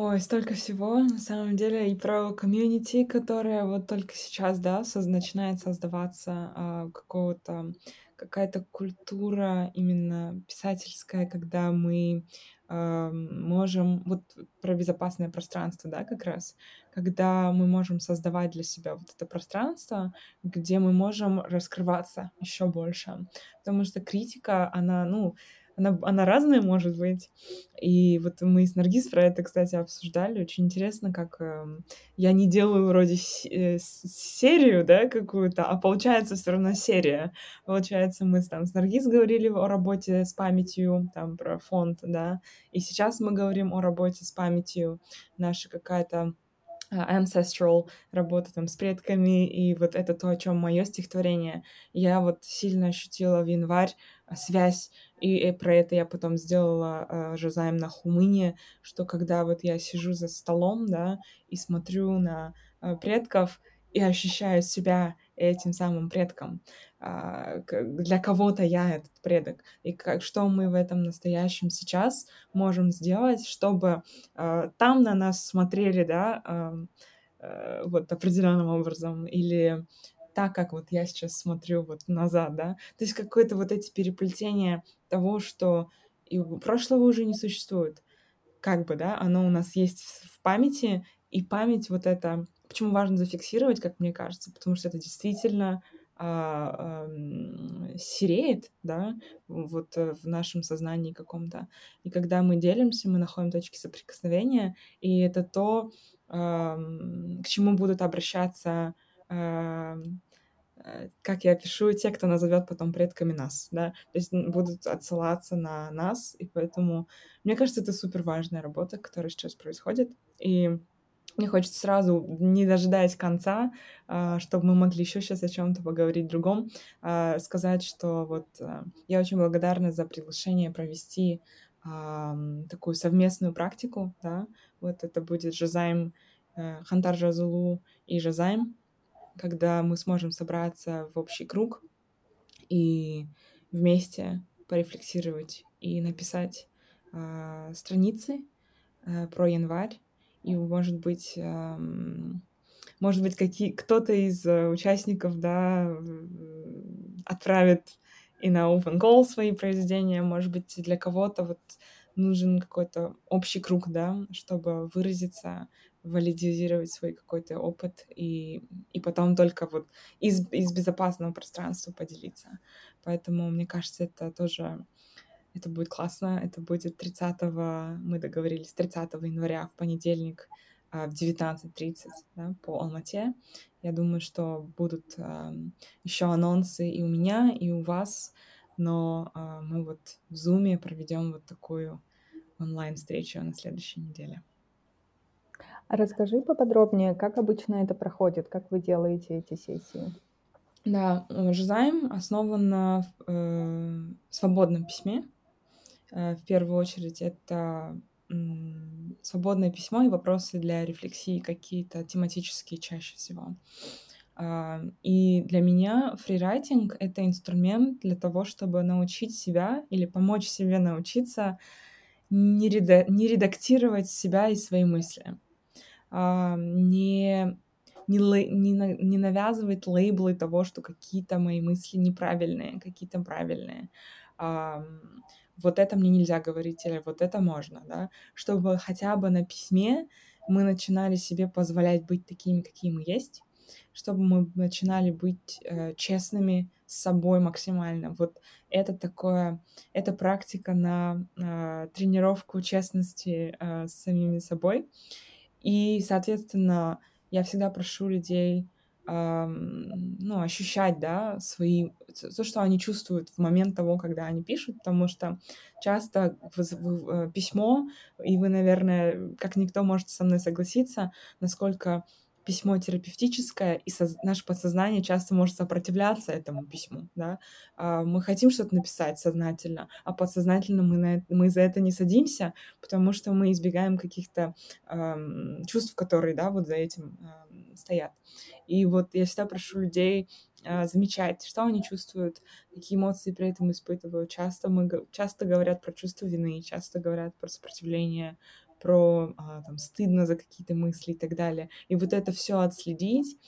Ой, столько всего, на самом деле, и про комьюнити, которое вот только сейчас, да, соз- начинает создаваться, а, какого-то, какая-то культура именно писательская, когда мы а, можем, вот про безопасное пространство, да, как раз, когда мы можем создавать для себя вот это пространство, где мы можем раскрываться еще больше. Потому что критика, она, ну, она, она разная может быть. И вот мы с Наргиз про это, кстати, обсуждали. Очень интересно, как э, я не делаю вроде э, серию, да, какую-то, а получается все равно серия. Получается, мы там с Наргиз говорили о работе с памятью, там, про фонд, да, и сейчас мы говорим о работе с памятью. Наша какая-то а, ancestral работа там с предками, и вот это то, о чем мое стихотворение. Я вот сильно ощутила в январь а, связь, и, и про это я потом сделала э, Жозаем на Хумыне, что когда вот я сижу за столом, да, и смотрю на э, предков, и ощущаю себя этим самым предком. А, для кого-то я этот предок. И как, что мы в этом настоящем сейчас можем сделать, чтобы а, там на нас смотрели, да, а, вот определенным образом, или так, как вот я сейчас смотрю вот назад, да. То есть какое-то вот эти переплетения того, что и прошлого уже не существует. Как бы, да, оно у нас есть в памяти, и память вот это Почему важно зафиксировать, как мне кажется? Потому что это действительно а, а, сереет, да, вот э, в нашем сознании каком-то. И когда мы делимся, мы находим точки соприкосновения, и это то, а, к чему будут обращаться как я пишу, те, кто назовет потом предками нас, да, то есть будут отсылаться на нас, и поэтому мне кажется, это супер важная работа, которая сейчас происходит, и мне хочется сразу, не дожидаясь конца, а, чтобы мы могли еще сейчас о чем-то поговорить другом, а, сказать, что вот а, я очень благодарна за приглашение провести такую совместную практику, да, вот это будет Жазайм, э, Хантар Жазулу и Жазайм, когда мы сможем собраться в общий круг и вместе порефлексировать и написать страницы э, про январь, и, может быть, может быть, какие, кто-то из э, участников, да, отправит и на open call свои произведения, может быть, для кого-то вот нужен какой-то общий круг, да, чтобы выразиться, валидизировать свой какой-то опыт и, и потом только вот из, из безопасного пространства поделиться. Поэтому, мне кажется, это тоже это будет классно. Это будет 30 мы договорились, 30 января в понедельник а, в 19.30 да, по Алмате. Я думаю, что будут э, еще анонсы и у меня, и у вас, но э, мы вот в Зуме проведем вот такую онлайн-встречу на следующей неделе. Расскажи поподробнее, как обычно это проходит, как вы делаете эти сессии? Да, Жизайм основан на э, свободном письме, Э, в первую очередь это свободное письмо и вопросы для рефлексии какие-то тематические чаще всего. А, и для меня фрирайтинг — это инструмент для того, чтобы научить себя или помочь себе научиться не, реда- не редактировать себя и свои мысли, не, не, не, не навязывать лейблы того, что какие-то мои мысли неправильные, какие-то правильные вот это мне нельзя говорить, или вот это можно, да, чтобы хотя бы на письме мы начинали себе позволять быть такими, какие мы есть, чтобы мы начинали быть э, честными с собой максимально. Вот это такое, это практика на э, тренировку честности э, с самими собой. И, соответственно, я всегда прошу людей ну, ощущать, да, свои, то, что они чувствуют в момент того, когда они пишут, потому что часто э, письмо, и вы, наверное, как никто можете со мной согласиться, насколько письмо терапевтическое, и со, наше подсознание часто может сопротивляться этому письму, да. А, мы хотим что-то написать сознательно, а подсознательно мы, на, мы за это не садимся, потому что мы избегаем каких-то эм, чувств, которые, да, вот за этим эм, стоят. И вот я всегда прошу людей э, замечать, что они чувствуют, какие эмоции при этом испытывают. Часто, мы, часто говорят про чувство вины, часто говорят про сопротивление, про а, там, стыдно за какие-то мысли и так далее. И вот это все отследить,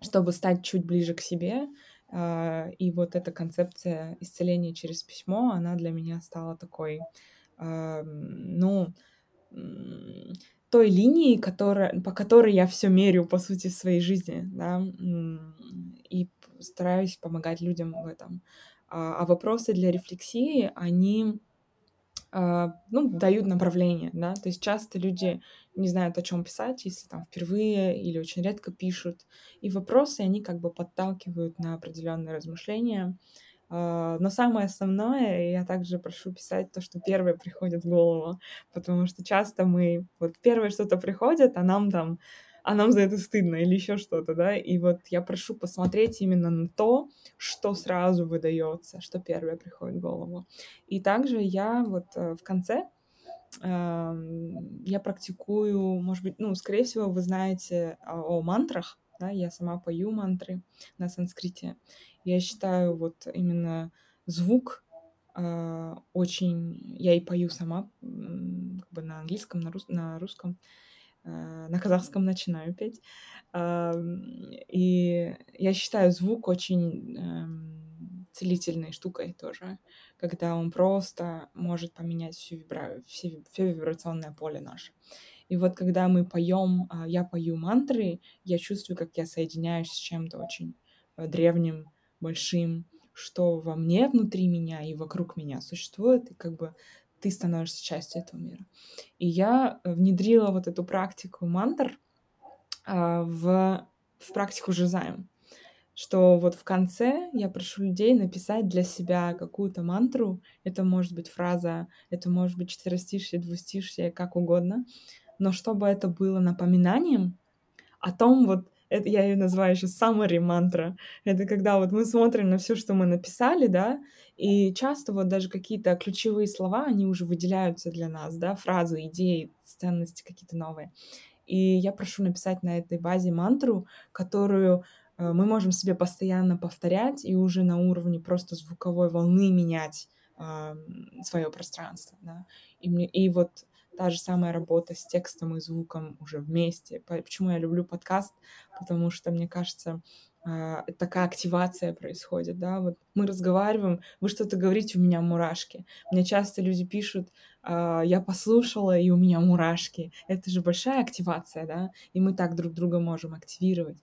чтобы стать чуть ближе к себе. А, и вот эта концепция исцеления через письмо, она для меня стала такой, ну, той линии, которая, по которой я все мерю, по сути, в своей жизни, да, и стараюсь помогать людям в этом. А, а вопросы для рефлексии, они а, ну, дают направление, да, то есть часто люди не знают, о чем писать, если там впервые или очень редко пишут, и вопросы, они как бы подталкивают на определенные размышления, А, но самое основное, я также прошу писать то, что первое приходит в голову, потому что часто мы, вот первое что-то приходит, а нам там, а нам за это стыдно или еще что-то, да, и вот я прошу посмотреть именно на то, что сразу выдается, что первое приходит в голову. И также я вот э, в конце я практикую, может быть, ну, скорее всего, вы знаете о мантрах, да, я сама пою мантры на санскрите. Я считаю вот именно звук э, очень... Я и пою сама как бы на английском, на, рус, на русском, э, на казахском начинаю петь. Э, и я считаю звук очень э, целительной штукой тоже, когда он просто может поменять всю вибра... все, все вибрационное поле наше. И вот когда мы поем, а, я пою мантры, я чувствую, как я соединяюсь с чем-то очень э, древним, большим, что во мне, внутри меня и вокруг меня существует, и как бы ты становишься частью этого мира. И я внедрила вот эту практику мантр а, в, в практику жизаем что вот в конце я прошу людей написать для себя какую-то мантру. Это может быть фраза, это может быть четверостишье, двустишье, как угодно но чтобы это было напоминанием о том, вот это я ее называю еще summary мантра. Это когда вот мы смотрим на все, что мы написали, да, и часто вот даже какие-то ключевые слова, они уже выделяются для нас, да, фразы, идеи, ценности какие-то новые. И я прошу написать на этой базе мантру, которую э, мы можем себе постоянно повторять и уже на уровне просто звуковой волны менять свое пространство, да. И, мне, и вот та же самая работа с текстом и звуком уже вместе. Почему я люблю подкаст? Потому что, мне кажется, а, такая активация происходит, да, вот мы разговариваем, вы что-то говорите, у меня мурашки. Мне часто люди пишут, а, я послушала, и у меня мурашки. Это же большая активация, да, и мы так друг друга можем активировать.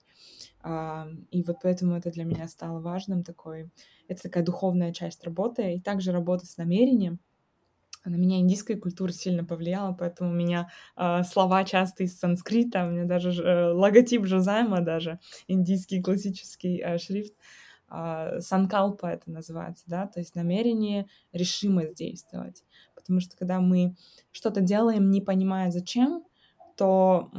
А, и вот поэтому это для меня стало важным такой, это такая духовная часть работы, и также работа с намерением, на меня индийская культура сильно повлияла, поэтому у меня э, слова часто из санскрита, у меня даже э, логотип Жозайма даже, индийский классический э, шрифт, э, санкалпа это называется, да, то есть намерение, решимость действовать. Потому что когда мы что-то делаем, не понимая зачем, то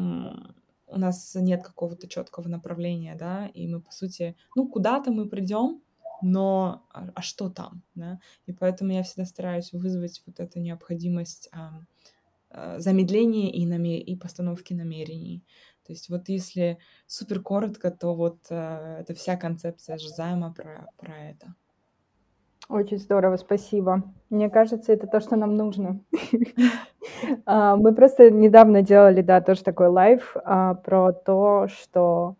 у нас нет какого-то четкого направления, да, и мы, по сути, ну, куда-то мы придем, но а, а что там, да? И поэтому я всегда стараюсь вызвать вот эту необходимость а, а, замедления и, намер... и постановки намерений. То есть вот если супер коротко, то вот а, это вся концепция Жизайма про, про это. Очень здорово, спасибо. Мне кажется, это то, что нам нужно. А, мы просто недавно делали, да, тоже такой live а, про то, что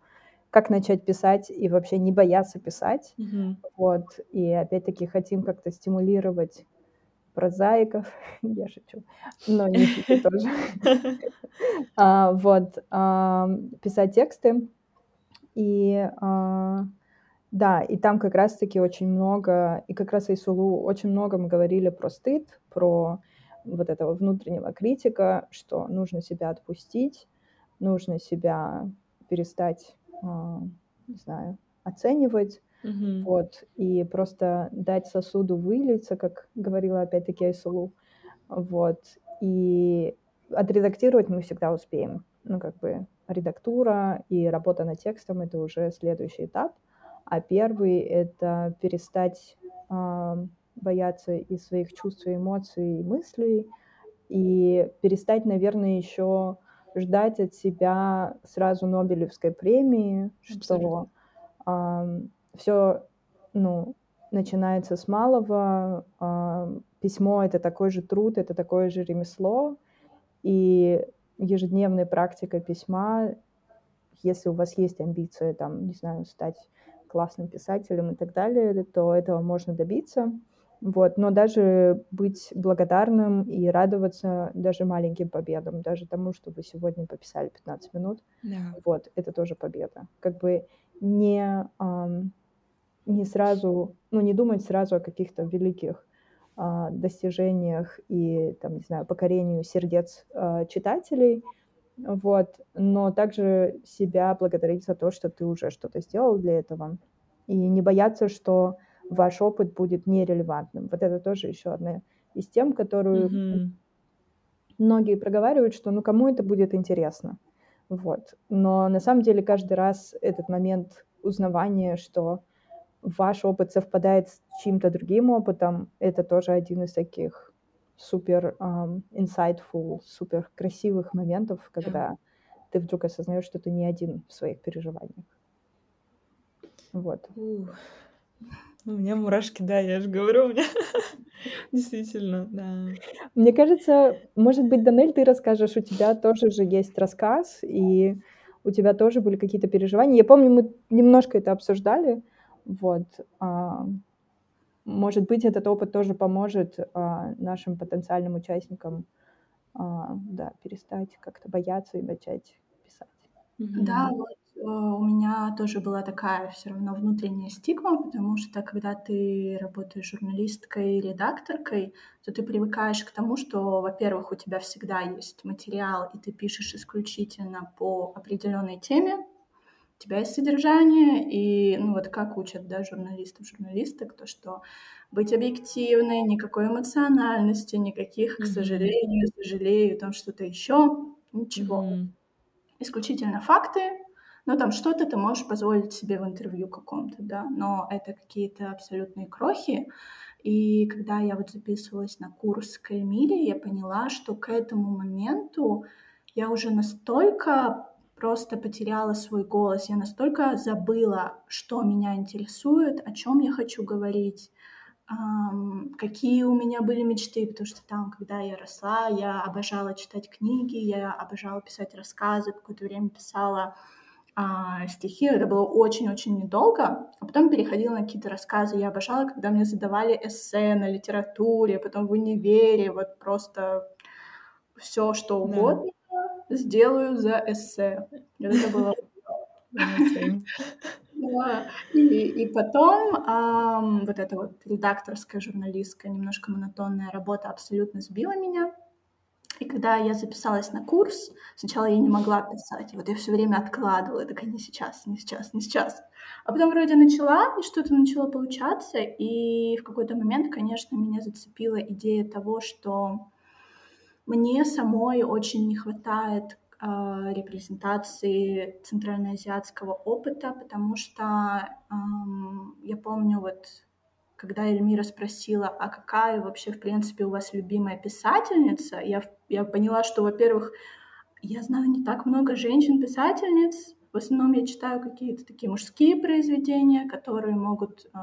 как начать писать и вообще не бояться писать. Mm-hmm. Вот. И опять-таки хотим как-то стимулировать прозаиков. Я шучу. Но не шучу тоже. А, вот. А, писать тексты. И а, да, и там как раз-таки очень много, и как раз Исулу очень много мы говорили про стыд, про вот этого внутреннего критика, что нужно себя отпустить, нужно себя перестать не знаю, оценивать, mm-hmm. вот, и просто дать сосуду вылиться, как говорила опять-таки Айсулу, вот, и отредактировать мы всегда успеем, ну, как бы редактура и работа над текстом — это уже следующий этап, а первый — это перестать э, бояться и своих чувств, и эмоций, и мыслей, и перестать, наверное, еще ждать от себя сразу Нобелевской премии, что э, все, ну, начинается с малого. Э, письмо это такой же труд, это такое же ремесло, и ежедневная практика письма, если у вас есть амбиция, там, не знаю, стать классным писателем и так далее, то этого можно добиться. Вот, но даже быть благодарным и радоваться даже маленьким победам, даже тому, что вы сегодня пописали 15 минут, да. вот, это тоже победа. Как бы не, эм, не сразу, ну, не думать сразу о каких-то великих э, достижениях и, там, не знаю, покорению сердец э, читателей, вот, но также себя благодарить за то, что ты уже что-то сделал для этого, и не бояться, что ваш опыт будет нерелевантным. Вот это тоже еще одна из тем, которую Мгм. многие проговаривают, что ну кому это будет интересно. Вот. Но на самом деле каждый раз этот момент узнавания, что ваш опыт совпадает с чьим-то другим опытом, это тоже один из таких супер um, insightful, супер красивых моментов, когда ты вдруг осознаешь, что ты не один в своих переживаниях. Вот. У меня мурашки, да, я же говорю, у меня действительно, да. Мне кажется, может быть, Данель, ты расскажешь, у тебя тоже же есть рассказ, и у тебя тоже были какие-то переживания. Я помню, мы немножко это обсуждали, вот. А, может быть, этот опыт тоже поможет а, нашим потенциальным участникам а, да, перестать как-то бояться и начать писать. Да, вот у меня тоже была такая все равно внутренняя стигма, потому что когда ты работаешь журналисткой редакторкой, то ты привыкаешь к тому, что, во-первых, у тебя всегда есть материал, и ты пишешь исключительно по определенной теме, у тебя есть содержание, и ну вот как учат да, журналистов, журналисток, то что быть объективной, никакой эмоциональности, никаких, к сожалению, сожалею, там что-то еще, ничего. Мгм. Исключительно факты, ну там что-то ты можешь позволить себе в интервью каком-то, да, но это какие-то абсолютные крохи. И когда я вот записывалась на курс к Эльмире, я поняла, что к этому моменту я уже настолько просто потеряла свой голос, я настолько забыла, что меня интересует, о чем я хочу говорить, какие у меня были мечты, потому что там, когда я росла, я обожала читать книги, я обожала писать рассказы, какое-то время писала а, стихи, это было очень-очень недолго, а потом переходила на какие-то рассказы. Я обожала, когда мне задавали эссе на литературе, потом в универе, вот просто все, что Да. угодно сделаю за эссе. Это было Да. Да. И, и потом вот эта вот редакторская, журналистская, немножко монотонная работа абсолютно сбила меня. И когда я записалась на курс, сначала я не могла писать. И вот я все время откладывала. Я такая, не сейчас, не сейчас, не сейчас. А потом вроде начала, и что-то начало получаться. И в какой-то момент, конечно, меня зацепила идея того, что мне самой очень не хватает а, репрезентации центральноазиатского опыта, потому что ам, я помню вот когда Эльмира спросила, а какая вообще, в принципе, у вас любимая писательница, я, я поняла, что, во-первых, я знаю не так много женщин-писательниц, в основном я читаю какие-то такие мужские произведения, которые могут э,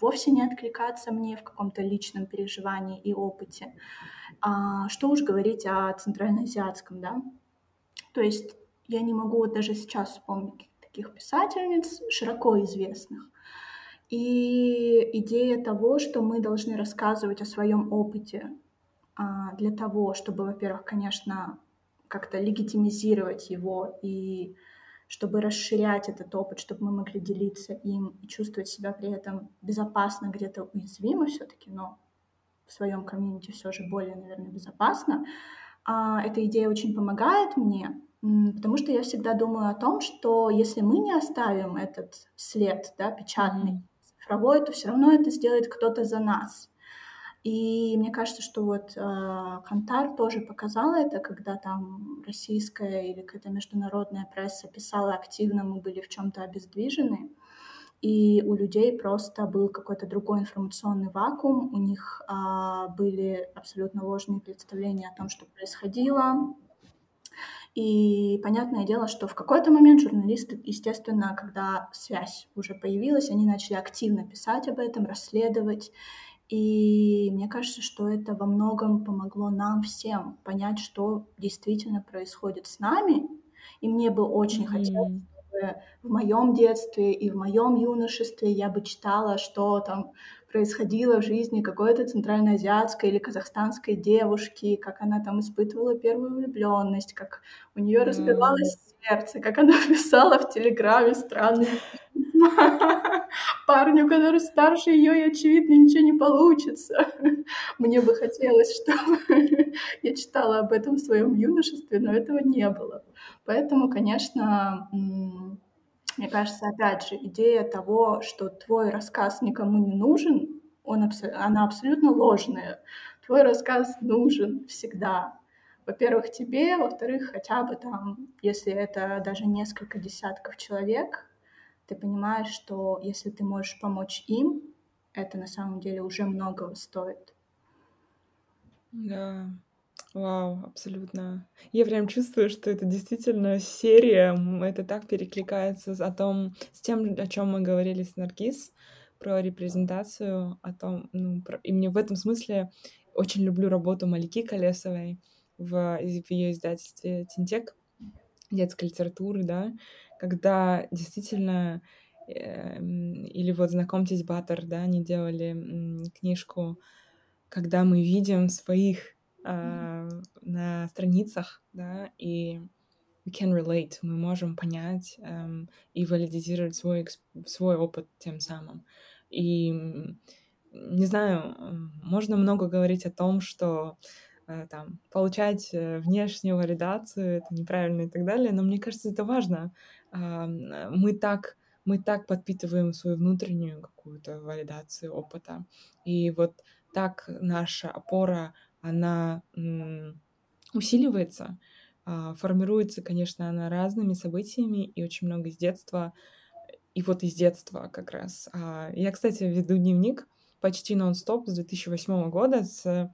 вовсе не откликаться мне в каком-то личном переживании и опыте. А, что уж говорить о центральноазиатском, да? То есть я не могу даже сейчас вспомнить таких писательниц широко известных. И идея того, что мы должны рассказывать о своем опыте а, для того, чтобы, во-первых, конечно, как-то легитимизировать его и чтобы расширять этот опыт, чтобы мы могли делиться им и чувствовать себя при этом безопасно, где-то уязвимо все-таки, но в своем комьюнити все же более, наверное, безопасно. А, эта идея очень помогает мне, потому что я всегда думаю о том, что если мы не оставим этот след, да, печатный. Цифровой, то все равно это сделает кто-то за нас. И мне кажется, что вот э, Кантар тоже показала это, когда там российская или какая-то международная пресса писала активно, мы были в чем-то обездвижены, и у людей просто был какой-то другой информационный вакуум, у них а, были абсолютно ложные представления о том, что происходило. И понятное дело, что в какой-то момент журналисты, естественно, когда связь уже появилась, они начали активно писать об этом, расследовать. И мне кажется, что это во многом помогло нам всем понять, что действительно происходит с нами. И мне бы очень хотелось, Мгм. чтобы в моем детстве и в моем юношестве я бы читала, что там происходило в жизни какой-то центральноазиатской или казахстанской девушки, как она там испытывала первую влюбленность, как у нее разбивалось сердце, как она писала в Телеграме странные парню, который старше ее, и, очевидно, ничего не получится. Мне бы хотелось, чтобы я читала об этом в своем юношестве, но этого не было. Поэтому, конечно, м, Мне кажется, опять же, идея того, что твой рассказ никому не нужен, он абс- она абсолютно ложная. Твой рассказ нужен всегда. Во-первых, тебе, во-вторых, хотя бы там, если это даже несколько десятков человек, ты понимаешь, что если ты можешь помочь им, это на самом деле уже многого стоит. Да. Вау, абсолютно. Я прям чувствую, что это действительно серия, это так перекликается о том, с тем, о чем мы говорили с Наргиз, про репрезентацию, о том, ну, про... и мне в этом смысле очень люблю работу Малики Колесовой в, ее издательстве Тинтек детской литературы, да, когда действительно э, или вот знакомьтесь Баттер, да, они делали книжку, когда мы видим своих э, на страницах, да, и we can relate, мы можем понять эм, и валидизировать свой, свой опыт тем самым. И не знаю, можно много говорить о том, что э, там получать э, внешнюю валидацию это неправильно и так далее, но мне кажется, это важно. Э, мы так мы так подпитываем свою внутреннюю какую-то валидацию опыта. И вот так наша опора она усиливается, а, формируется, конечно, она разными событиями и очень много из детства. И вот из детства как раз. А, я, кстати, веду дневник почти нон-стоп с 2008 года. С,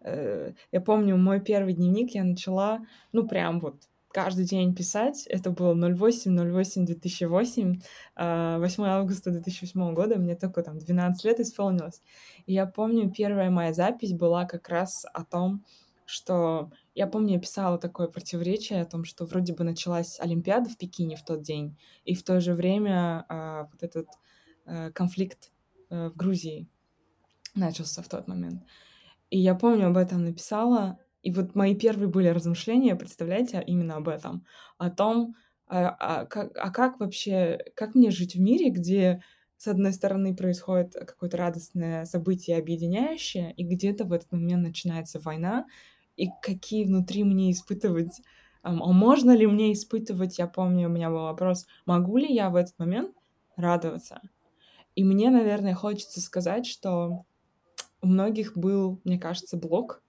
э, я помню, мой первый дневник я начала, ну, прям вот каждый день писать. Это было 08-08-2008, 8 августа 2008 года, мне только там 12 лет исполнилось. И я помню, первая моя запись была как раз о том, что... Я помню, я писала такое противоречие о том, что вроде бы началась Олимпиада в Пекине в тот день, и в то же время а, вот этот а, конфликт а, в Грузии начался в тот момент. И я помню, об этом написала, и вот мои первые были размышления, представляете, именно об этом, о том, а, а, как, а как вообще, как мне жить в мире, где с одной стороны происходит какое-то радостное событие объединяющее, и где-то в этот момент начинается война, и какие внутри мне испытывать, а можно ли мне испытывать, я помню, у меня был вопрос, могу ли я в этот момент радоваться? И мне, наверное, хочется сказать, что у многих был, мне кажется, блок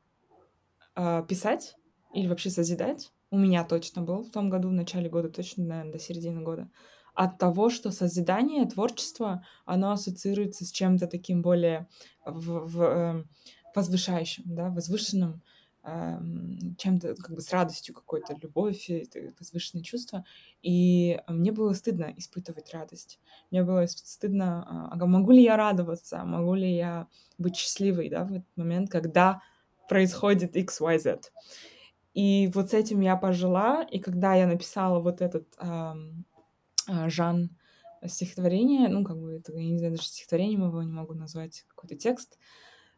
э, писать или вообще созидать. У меня точно был в том году, в начале года, точно, наверное, до середины года. От того, что созидание, творчество, оно ассоциируется с чем-то таким более в, в, э, возвышающим, да, возвышенным, э, чем-то как бы с радостью какой-то, любовь, возвышенное чувство. И мне было стыдно испытывать радость. Мне было стыдно, а могу ли я радоваться, могу ли я быть счастливой, да, в этот момент, когда происходит X, Y, Z. И вот с этим я пожила, и когда я написала вот этот эм, э, Жан стихотворение, ну, как бы, это, я не знаю, даже стихотворением его не могу назвать, какой-то текст,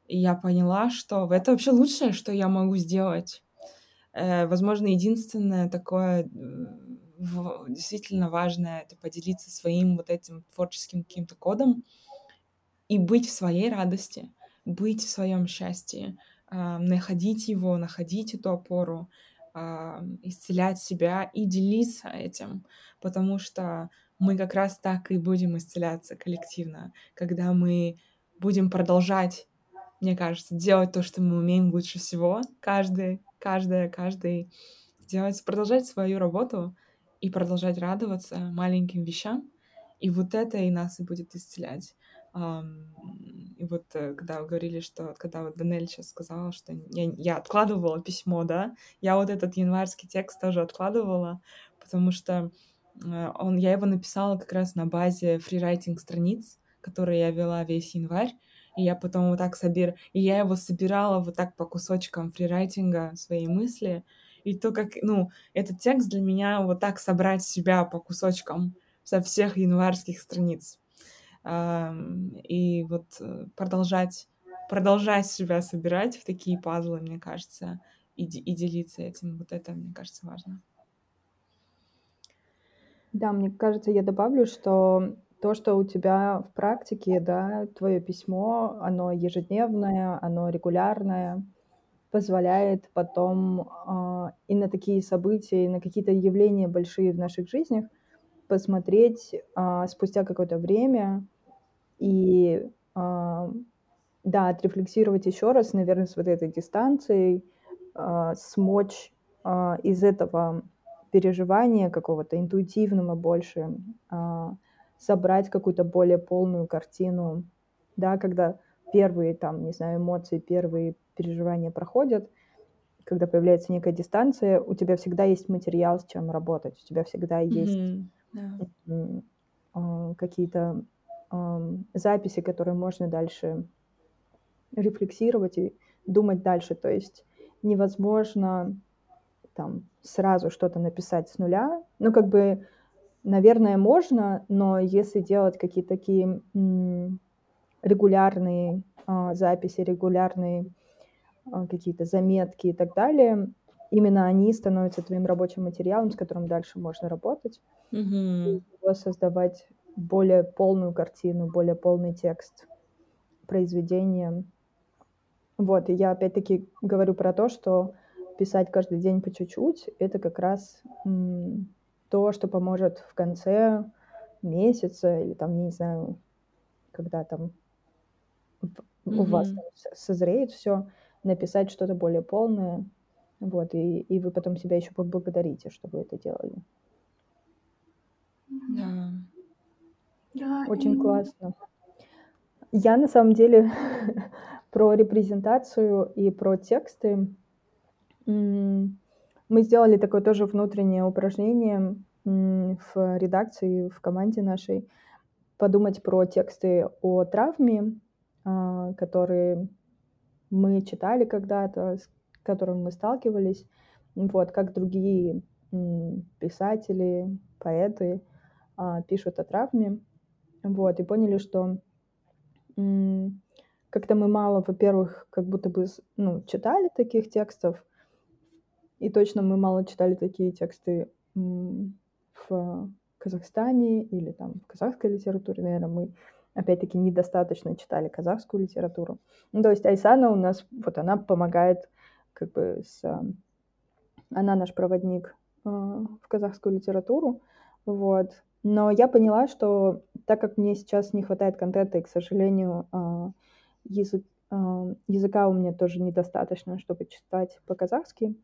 и я поняла, что это вообще лучшее, что я могу сделать. Э, возможно, единственное такое э, в, действительно важное — это поделиться своим вот этим творческим каким-то кодом и быть в своей радости, быть в своем счастье, находить его, находить эту опору, а, исцелять себя и делиться этим, потому что мы как раз так и будем исцеляться коллективно, когда мы будем продолжать, мне кажется, делать то, что мы умеем лучше всего, каждый, каждая, каждый делать, продолжать свою работу и продолжать радоваться маленьким вещам, и вот это и нас и будет исцелять. И вот э, когда вы говорили, что когда вот Данель сейчас сказала, что я, я откладывала письмо, да, я вот этот январский текст тоже откладывала, потому что э, он, я его написала как раз на базе фрирайтинг страниц, которые я вела весь январь, и я потом вот так собир... И я его собирала вот так по кусочкам фрирайтинга, свои мысли, и то, как, ну, этот текст для меня вот так собрать себя по кусочкам со всех январских страниц и вот э, продолжать, продолжать себя собирать в такие пазлы, мне кажется, и, и делиться этим. Вот это, мне кажется, важно. Да, мне кажется, я добавлю, что то, что у тебя в практике, да, твое письмо, оно ежедневное, оно регулярное, позволяет потом э, и на такие события, и на какие-то явления большие в наших жизнях посмотреть а, спустя какое-то время и, а, да, отрефлексировать еще раз, наверное, с вот этой дистанцией, а, смочь а, из этого переживания какого-то интуитивного больше собрать какую-то более полную картину, да, когда первые там, не знаю, эмоции, первые переживания проходят, когда появляется некая дистанция, у тебя всегда есть материал, с чем работать, у тебя всегда есть. Да. а, какие-то записи, которые можно дальше рефлексировать и думать дальше. То есть невозможно там сразу что-то написать с нуля. Ну, как бы, наверное, можно, но если делать какие-то такие регулярные а, записи, регулярные а, какие-то заметки и так далее, именно они становятся твоим рабочим материалом, с которым дальше можно работать, и из него создавать более полную картину, более полный текст произведения. Вот, и я опять-таки говорю про то, что писать каждый день по чуть-чуть, это как раз то, что поможет в конце месяца или там, не знаю, когда там в- у вас там созреет все, написать что-то более полное, вот, и, и вы потом себя еще поблагодарите, что вы это делали. Да. Да, Очень классно. Я на самом деле про репрезентацию и про тексты. Мы сделали такое тоже внутреннее упражнение в редакции, в команде нашей, подумать про тексты о травме, а, которые мы читали когда-то, с которыми мы сталкивались, вот, как другие писатели, поэты а, пишут о травме, вот, и поняли, что как-то мы мало, во-первых, как будто бы, ну, читали таких текстов, и точно мы мало читали такие тексты в Казахстане или там в казахской литературе, наверное, мы опять-таки недостаточно читали казахскую литературу. Ну, то есть Айсана у нас, вот она помогает как бы с... Она наш проводник а, в казахскую литературу, вот. Но я поняла, что так как мне сейчас не хватает контента, и, к сожалению, а, язык, а, языка у меня тоже недостаточно, чтобы читать по-казахски,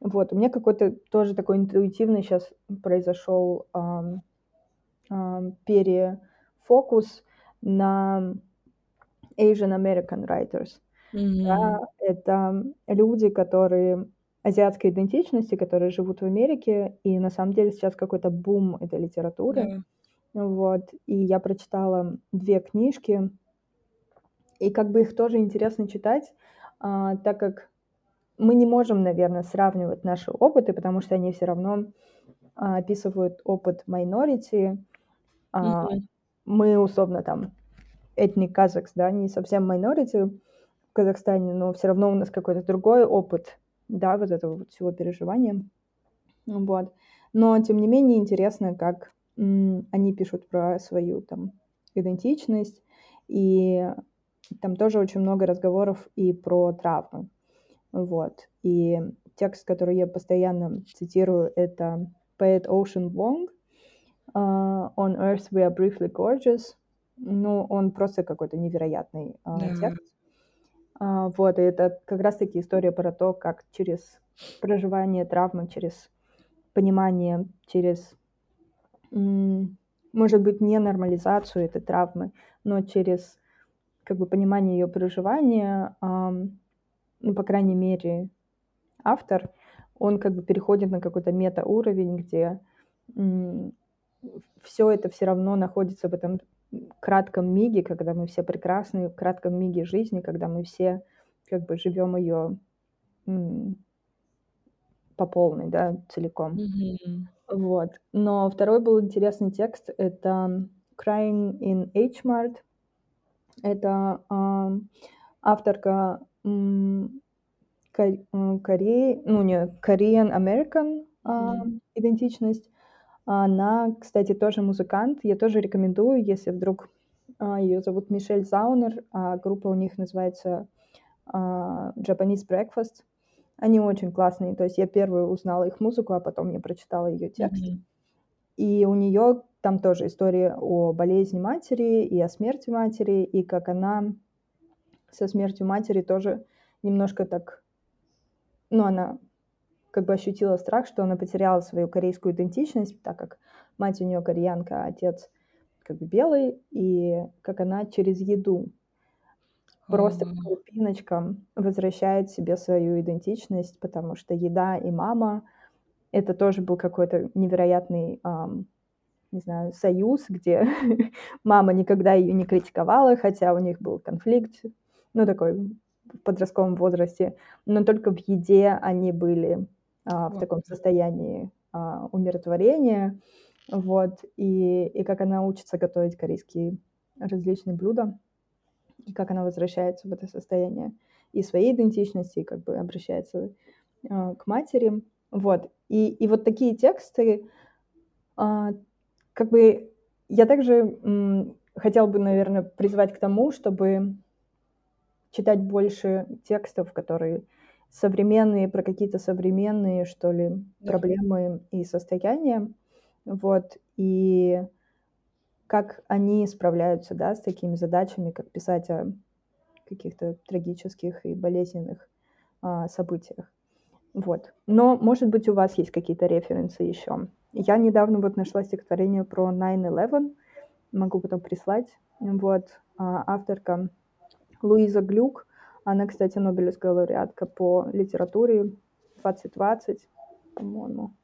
вот, у меня какой-то тоже такой интуитивный сейчас произошел перефокус на Asian American writers. Да, Мгм. это люди, которые азиатской идентичности, которые живут в Америке, и на самом деле сейчас какой-то бум этой литературы. Да. Вот, и я прочитала две книжки, и как бы их тоже интересно читать, а, так как мы не можем, наверное, сравнивать наши опыты, потому что они все равно а, описывают опыт. А, Мгм. мы условно там ethnic Kazakhs, да, не совсем minority в Казахстане, но все равно у нас какой-то другой опыт, да, вот этого вот всего переживания. Вот. Но, тем не менее, интересно, как они пишут про свою там идентичность, и там тоже очень много разговоров и про травмы. Вот. И текст, который я постоянно цитирую, это поэт Ocean Wong. а, On Earth we are briefly gorgeous. Ну, он просто какой-то невероятный а, Да. текст. А, вот, и это как раз-таки история про то, как через проживание травмы, через понимание, через, может быть, не нормализацию этой травмы, но через как бы понимание ее проживания, ну, по крайней мере, автор, он как бы переходит на какой-то мета-уровень, где все это все равно находится в этом кратком миге, когда мы все прекрасны, в кратком миге жизни, когда мы все как бы живем ее по полной, да, целиком. Мгм. Вот. Но второй был интересный текст. Это Crying in H-Mart. Это а, авторка м, Ко- м, Кореи, ну не, Korean American а, Мгм. идентичность. Она, кстати, тоже музыкант. Я тоже рекомендую, если вдруг а, ее зовут Мишель Заунер, а группа у них называется а, Japanese Breakfast. Они очень классные. То есть я первую узнала их музыку, а потом я прочитала ее текст. Мгм. и у нее там тоже история о болезни матери и о смерти матери, и как она со смертью матери тоже немножко так, ну, она как бы ощутила страх, что она потеряла свою корейскую идентичность, так как мать у нее кореянка, а отец как бы белый, и как она через еду просто по крупиночкам возвращает себе свою идентичность, потому что еда и мама — это тоже был какой-то невероятный, um, не знаю, союз, где мама никогда ее не критиковала, хотя у них был конфликт, ну, такой в подростковом возрасте, но только в еде они были а, в таком состоянии а, умиротворения, вот, и, и как она учится готовить корейские различные блюда, и как она возвращается в это состояние и своей идентичности, и как бы обращается а, к матери, вот, и, и вот такие тексты, а, как бы я также м, хотела бы, наверное, призвать к тому, чтобы читать больше текстов, которые современные, про какие-то современные, что ли, да. проблемы и состояния, вот, и как они справляются, да, с такими задачами, как писать о каких-то трагических и болезненных а, событиях. Вот. Но, может быть, у вас есть какие-то референсы еще. Я недавно вот нашла стихотворение про 9-11, могу потом прислать. Вот, а, авторка Луиза Глюк. Она, кстати, Нобелевская лауреатка по литературе 2020, по-моему.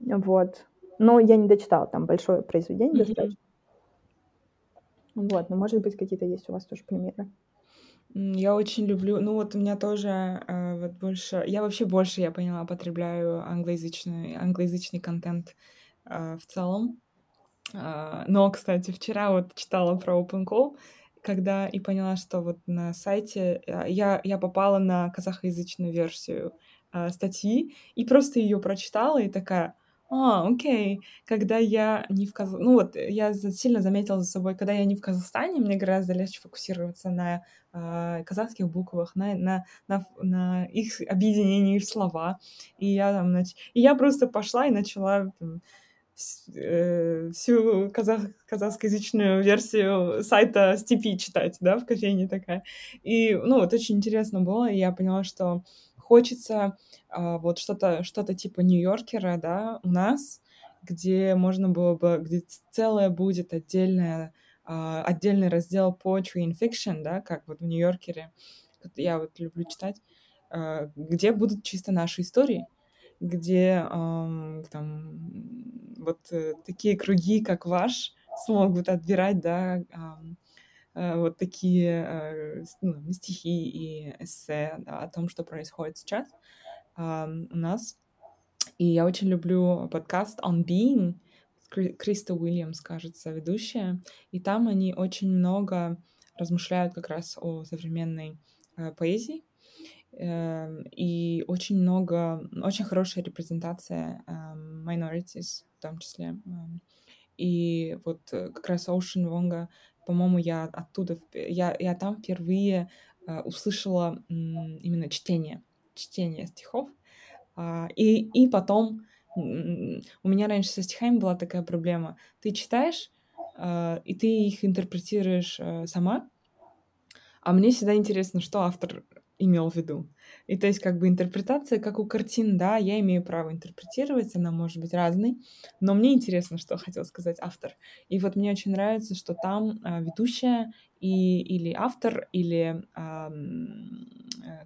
Вот. Но я не дочитала, там большое произведение mm-hmm. достаточно. Вот, но может быть какие-то есть у вас тоже примеры. Я очень люблю, ну вот у меня тоже э, вот больше, я вообще больше, я поняла, потребляю англоязычный, англоязычный контент э, в целом. Э, но, кстати, вчера вот читала про OpenCall, когда и поняла, что вот на сайте э, я, я попала на казахоязычную версию э, статьи и просто ее прочитала и такая, а, окей. Когда я не в Каз... Ну вот, я сильно заметила за собой, когда я не в Казахстане, мне гораздо легче фокусироваться на э, казахских буквах, на, на, на, на их объединении в слова. И я там, нач... и я просто пошла и начала там, всю казах, казахскоязычную версию сайта Степи читать, да, в кофейне такая. И, ну, вот очень интересно было, и я поняла, что хочется а, вот что-то что типа Нью-Йоркера, да, у нас, где можно было бы, где целое будет отдельное, а, отдельный раздел Poetry and Fiction, да, как вот в Нью-Йоркере, я вот люблю читать, а, где будут чисто наши истории, где э, там вот э, такие круги, как ваш, смогут отбирать, да, э, вот такие э, ну, стихи и эссе да, о том, что происходит сейчас у нас. И я очень люблю подкаст On Being, Криста Уильямс, кажется, ведущая, и там они очень много размышляют как раз о современной э, поэзии, и очень много, очень хорошая репрезентация эм, minorities в том числе. Эм, и вот э, как раз Ocean Вонга, по-моему, я оттуда, я, я там впервые э, услышала именно чтение, чтение стихов. А, и, и потом у меня раньше со стихами была такая проблема. Ты читаешь, э, и ты их интерпретируешь сама, а мне всегда интересно, что автор имел в виду. И то есть как бы интерпретация, как у картин, да, я имею право интерпретировать, она может быть разной, но мне интересно, что хотел сказать автор. И вот мне очень нравится, что там а, ведущая и, или автор, или а,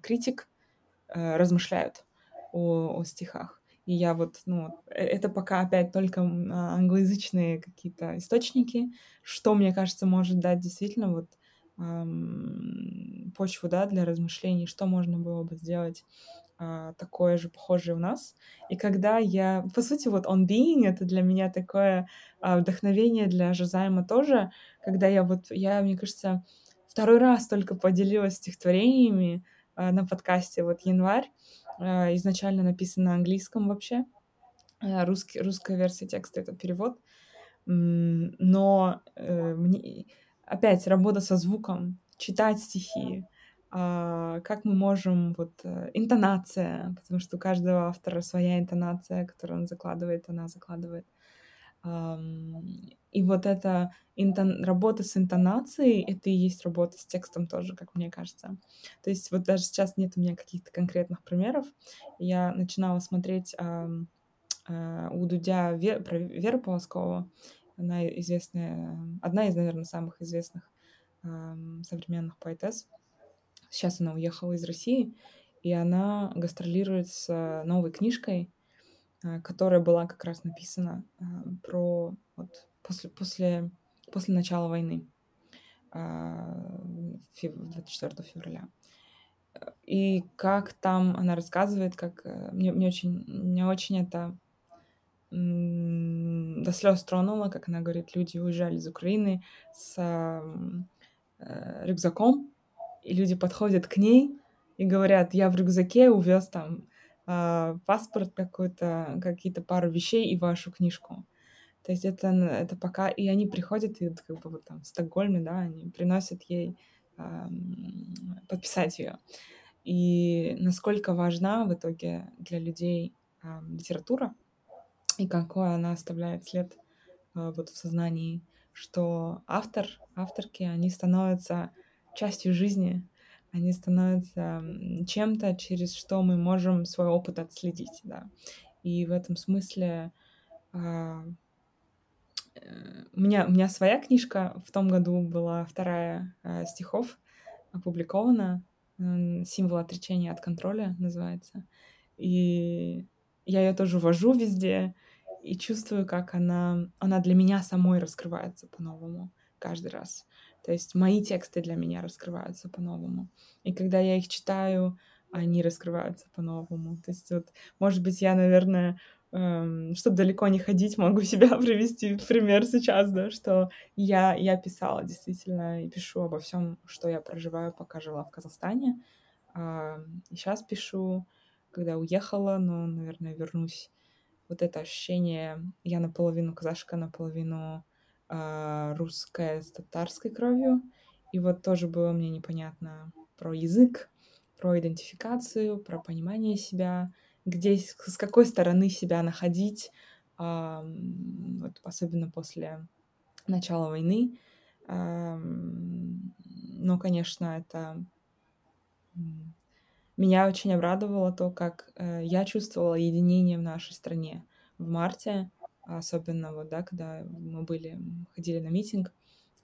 критик а, размышляют о, о стихах. И я вот, ну, э, это пока опять только англоязычные какие-то источники, что, мне кажется, может дать действительно вот почву, да, для размышлений, что можно было бы сделать а, такое же похожее у нас. И когда я, по сути, вот on being это для меня такое а, вдохновение для Жозайма тоже, когда я вот, я, мне кажется, второй раз только поделилась стихотворениями а, на подкасте, вот январь, изначально написан на английском вообще, русский, русская версия текста, это перевод, но э, мне опять работа со звуком, читать стихи, а, как мы можем, вот, э, интонация, потому что у каждого автора своя интонация, которую он закладывает, она закладывает. И вот эта интон... работа с интонацией, это и есть работа с текстом тоже, как мне кажется. То есть вот даже сейчас нет у меня каких-то конкретных примеров. Я начинала смотреть э, у Дудя Вер... про Веру Полоскову. Она известная, одна из, наверное, самых известных современных поэтесс. Сейчас она уехала из России, и она гастролирует с новой книжкой, э, которая была как раз написана э, про вот после, после, после начала войны, 24 а, февраля. И как там она рассказывает, как э, мне, мне очень, мне очень это до слез тронуло, как она говорит, люди уезжали из Украины с э, рюкзаком, и люди подходят к ней и говорят, я в рюкзаке увез там э, паспорт какой-то, какие-то пару вещей и вашу книжку. То есть это, это пока... И они приходят, и как бы вот там в Стокгольме, да, они приносят ей э, подписать ее. И насколько важна в итоге для людей э, литература, и какой она оставляет след э, вот в сознании, что автор, авторки, они становятся частью жизни, они становятся чем-то, через что мы можем свой опыт отследить, да. И в этом смысле у меня, у меня своя книжка в том году была вторая э, стихов опубликована. «Символ отречения от контроля» называется. И я ее тоже вожу везде и чувствую, как она, она для меня самой раскрывается по-новому каждый раз. То есть мои тексты для меня раскрываются по-новому. И когда я их читаю, они раскрываются по-новому. То есть вот, может быть, я, наверное, эм, чтобы далеко не ходить, могу себя привести в пример сейчас, да, что я, я писала действительно и пишу обо всем, что я проживаю, пока жила в Казахстане. Э, сейчас пишу, когда уехала, но, наверное, вернусь. Вот это ощущение, я наполовину казашка, наполовину э, русская с татарской кровью. И вот тоже было мне непонятно про язык, про идентификацию, про понимание себя, где, с какой стороны себя находить, вот, особенно после начала войны. Но, конечно, это меня очень обрадовало то, как э, я чувствовала единение в нашей стране в марте, особенно вот, да, когда мы были, ходили на митинг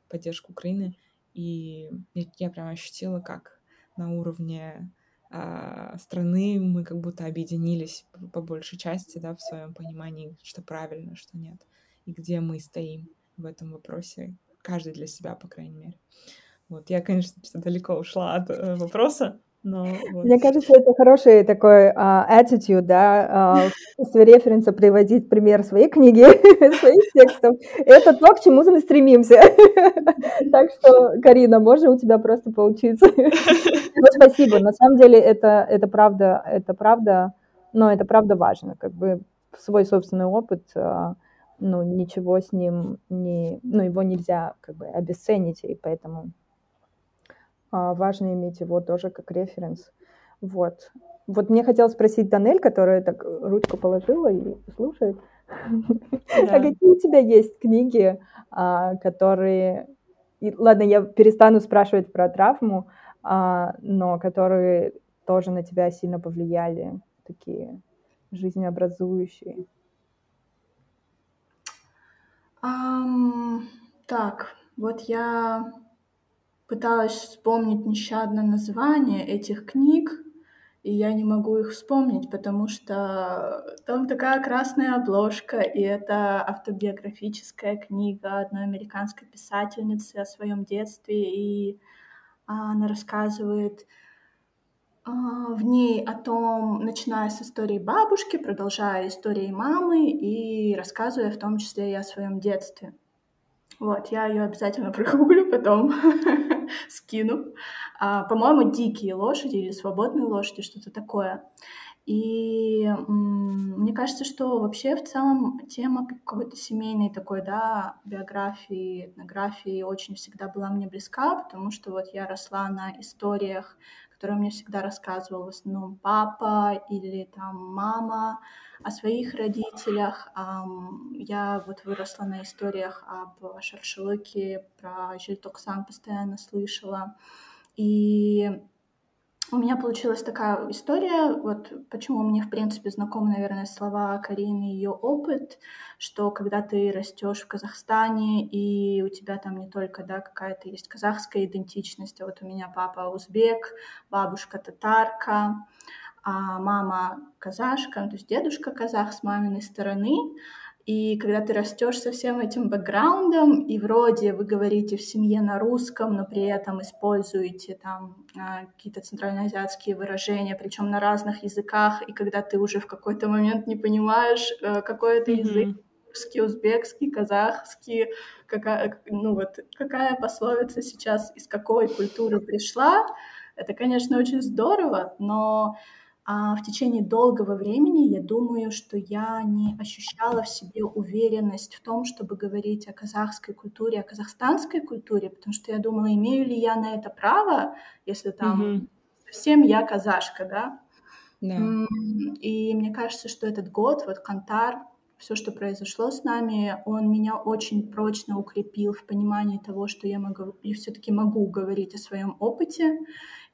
в поддержку Украины, и я, я прям ощутила, как на уровне а, страны мы как будто объединились по большей части, да, в своем понимании, что правильно, что нет, и где мы стоим в этом вопросе, каждый для себя, по крайней мере. Вот, я, конечно, далеко ушла от э, вопроса, но вот. Мне кажется, это хороший такой uh, attitude, да, uh, в качестве референса приводить пример своей книги, своих текстов. Это то, к чему мы стремимся. Так что, Карина, можно у тебя просто поучиться. Ну, спасибо. На самом деле это, это правда, это правда, но это правда важно. Как бы свой собственный опыт, uh, ну, ничего с ним не, ну, его нельзя как бы обесценить, и поэтому а, важно иметь его тоже как референс. Вот. Вот мне хотелось спросить Данель, которая так ручку положила и слушает. А какие у тебя есть книги, а, которые... Ладно, я перестану спрашивать про травму, а, но которые тоже на тебя сильно повлияли, такие жизнеобразующие. Um, так, вот я пыталась вспомнить нещадно название этих книг, и я не могу их вспомнить, потому что там такая красная обложка, и это автобиографическая книга одной американской писательницы о своем детстве, и она рассказывает а, в ней о том, начиная с истории бабушки, продолжая историей мамы и рассказывая в том числе и о своем детстве. Вот, я ее обязательно прогуглю потом, скину. А, по-моему, дикие лошади или свободные лошади, что-то такое. И мне кажется, что вообще в целом тема какой-то семейной такой, да, биографии, этнографии очень всегда была мне близка, потому что вот я росла на историях, которую мне всегда рассказывал в основном папа или там мама о своих родителях. Я вот выросла на историях об Шаршелыке, про Жильтоксан постоянно слышала. И у меня получилась такая история, вот почему мне, в принципе, знакомы, наверное, слова Карины и ее опыт, что когда ты растешь в Казахстане, и у тебя там не только, да, какая-то есть казахская идентичность, а вот у меня папа узбек, бабушка татарка, а мама казашка, то есть дедушка казах с маминой стороны, и когда ты растешь со всем этим бэкграундом, и вроде вы говорите в семье на русском, но при этом используете там а, какие-то центральноазиатские выражения, причем на разных языках, и когда ты уже в какой-то момент не понимаешь, э, какой это mm-hmm. язык, русский, узбекский, казахский, какая, ну вот, какая пословица сейчас из какой культуры пришла, это, конечно, очень здорово, но а в течение долгого времени я думаю, что я не ощущала в себе уверенность в том, чтобы говорить о казахской культуре, о казахстанской культуре, потому что я думала, имею ли я на это право, если там mm-hmm. совсем я казашка, да? Yeah. И мне кажется, что этот год, вот Кантар, все, что произошло с нами, он меня очень прочно укрепил в понимании того, что я могу, я все-таки могу говорить о своем опыте.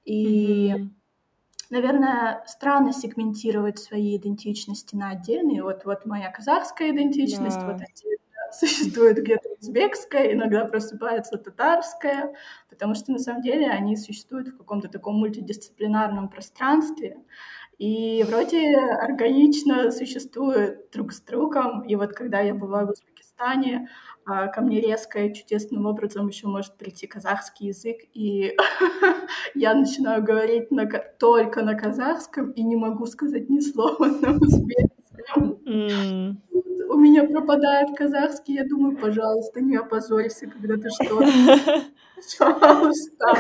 И mm-hmm наверное, странно сегментировать свои идентичности на отдельные. Вот, вот моя казахская идентичность, да. вот отдельно существует где-то узбекская, иногда просыпается татарская, потому что на самом деле они существуют в каком-то таком мультидисциплинарном пространстве и вроде органично существуют друг с другом. И вот когда я бываю в Узбекистане, ко мне резко и чудесным образом еще может прийти казахский язык, и я начинаю говорить на, только на казахском и не могу сказать ни слова на узбекском. Mm. У меня пропадает казахский, я думаю, пожалуйста, не опозорься, когда ты что-то. Пожалуйста.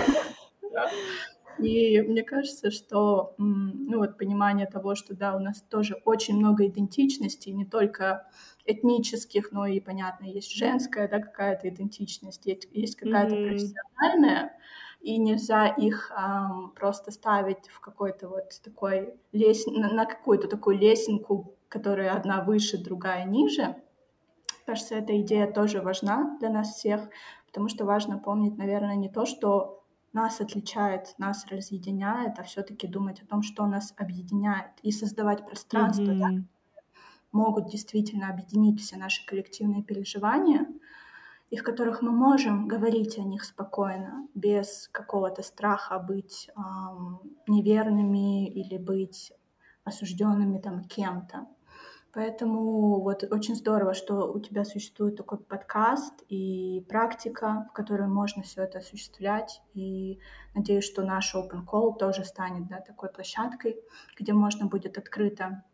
И мне кажется, что ну вот понимание того, что да, у нас тоже очень много идентичностей, не только этнических, но и, понятно, есть женская, да, какая-то идентичность, есть, есть какая-то mm-hmm. профессиональная, и нельзя их эм, просто ставить в какой-то вот такой лес... на, на какую-то такую лесенку, которая одна выше, другая ниже. Кажется, эта идея тоже важна для нас всех, потому что важно помнить, наверное, не то, что нас отличает, нас разъединяет, а все-таки думать о том, что нас объединяет, и создавать пространство, mm-hmm. да, могут действительно объединить все наши коллективные переживания, и в которых мы можем говорить о них спокойно, без какого-то страха быть эм, неверными или быть осужденными там кем-то. Поэтому вот очень здорово, что у тебя существует такой подкаст и практика, в которой можно все это осуществлять. И надеюсь, что наш Open Call тоже станет да, такой площадкой, где можно будет открыто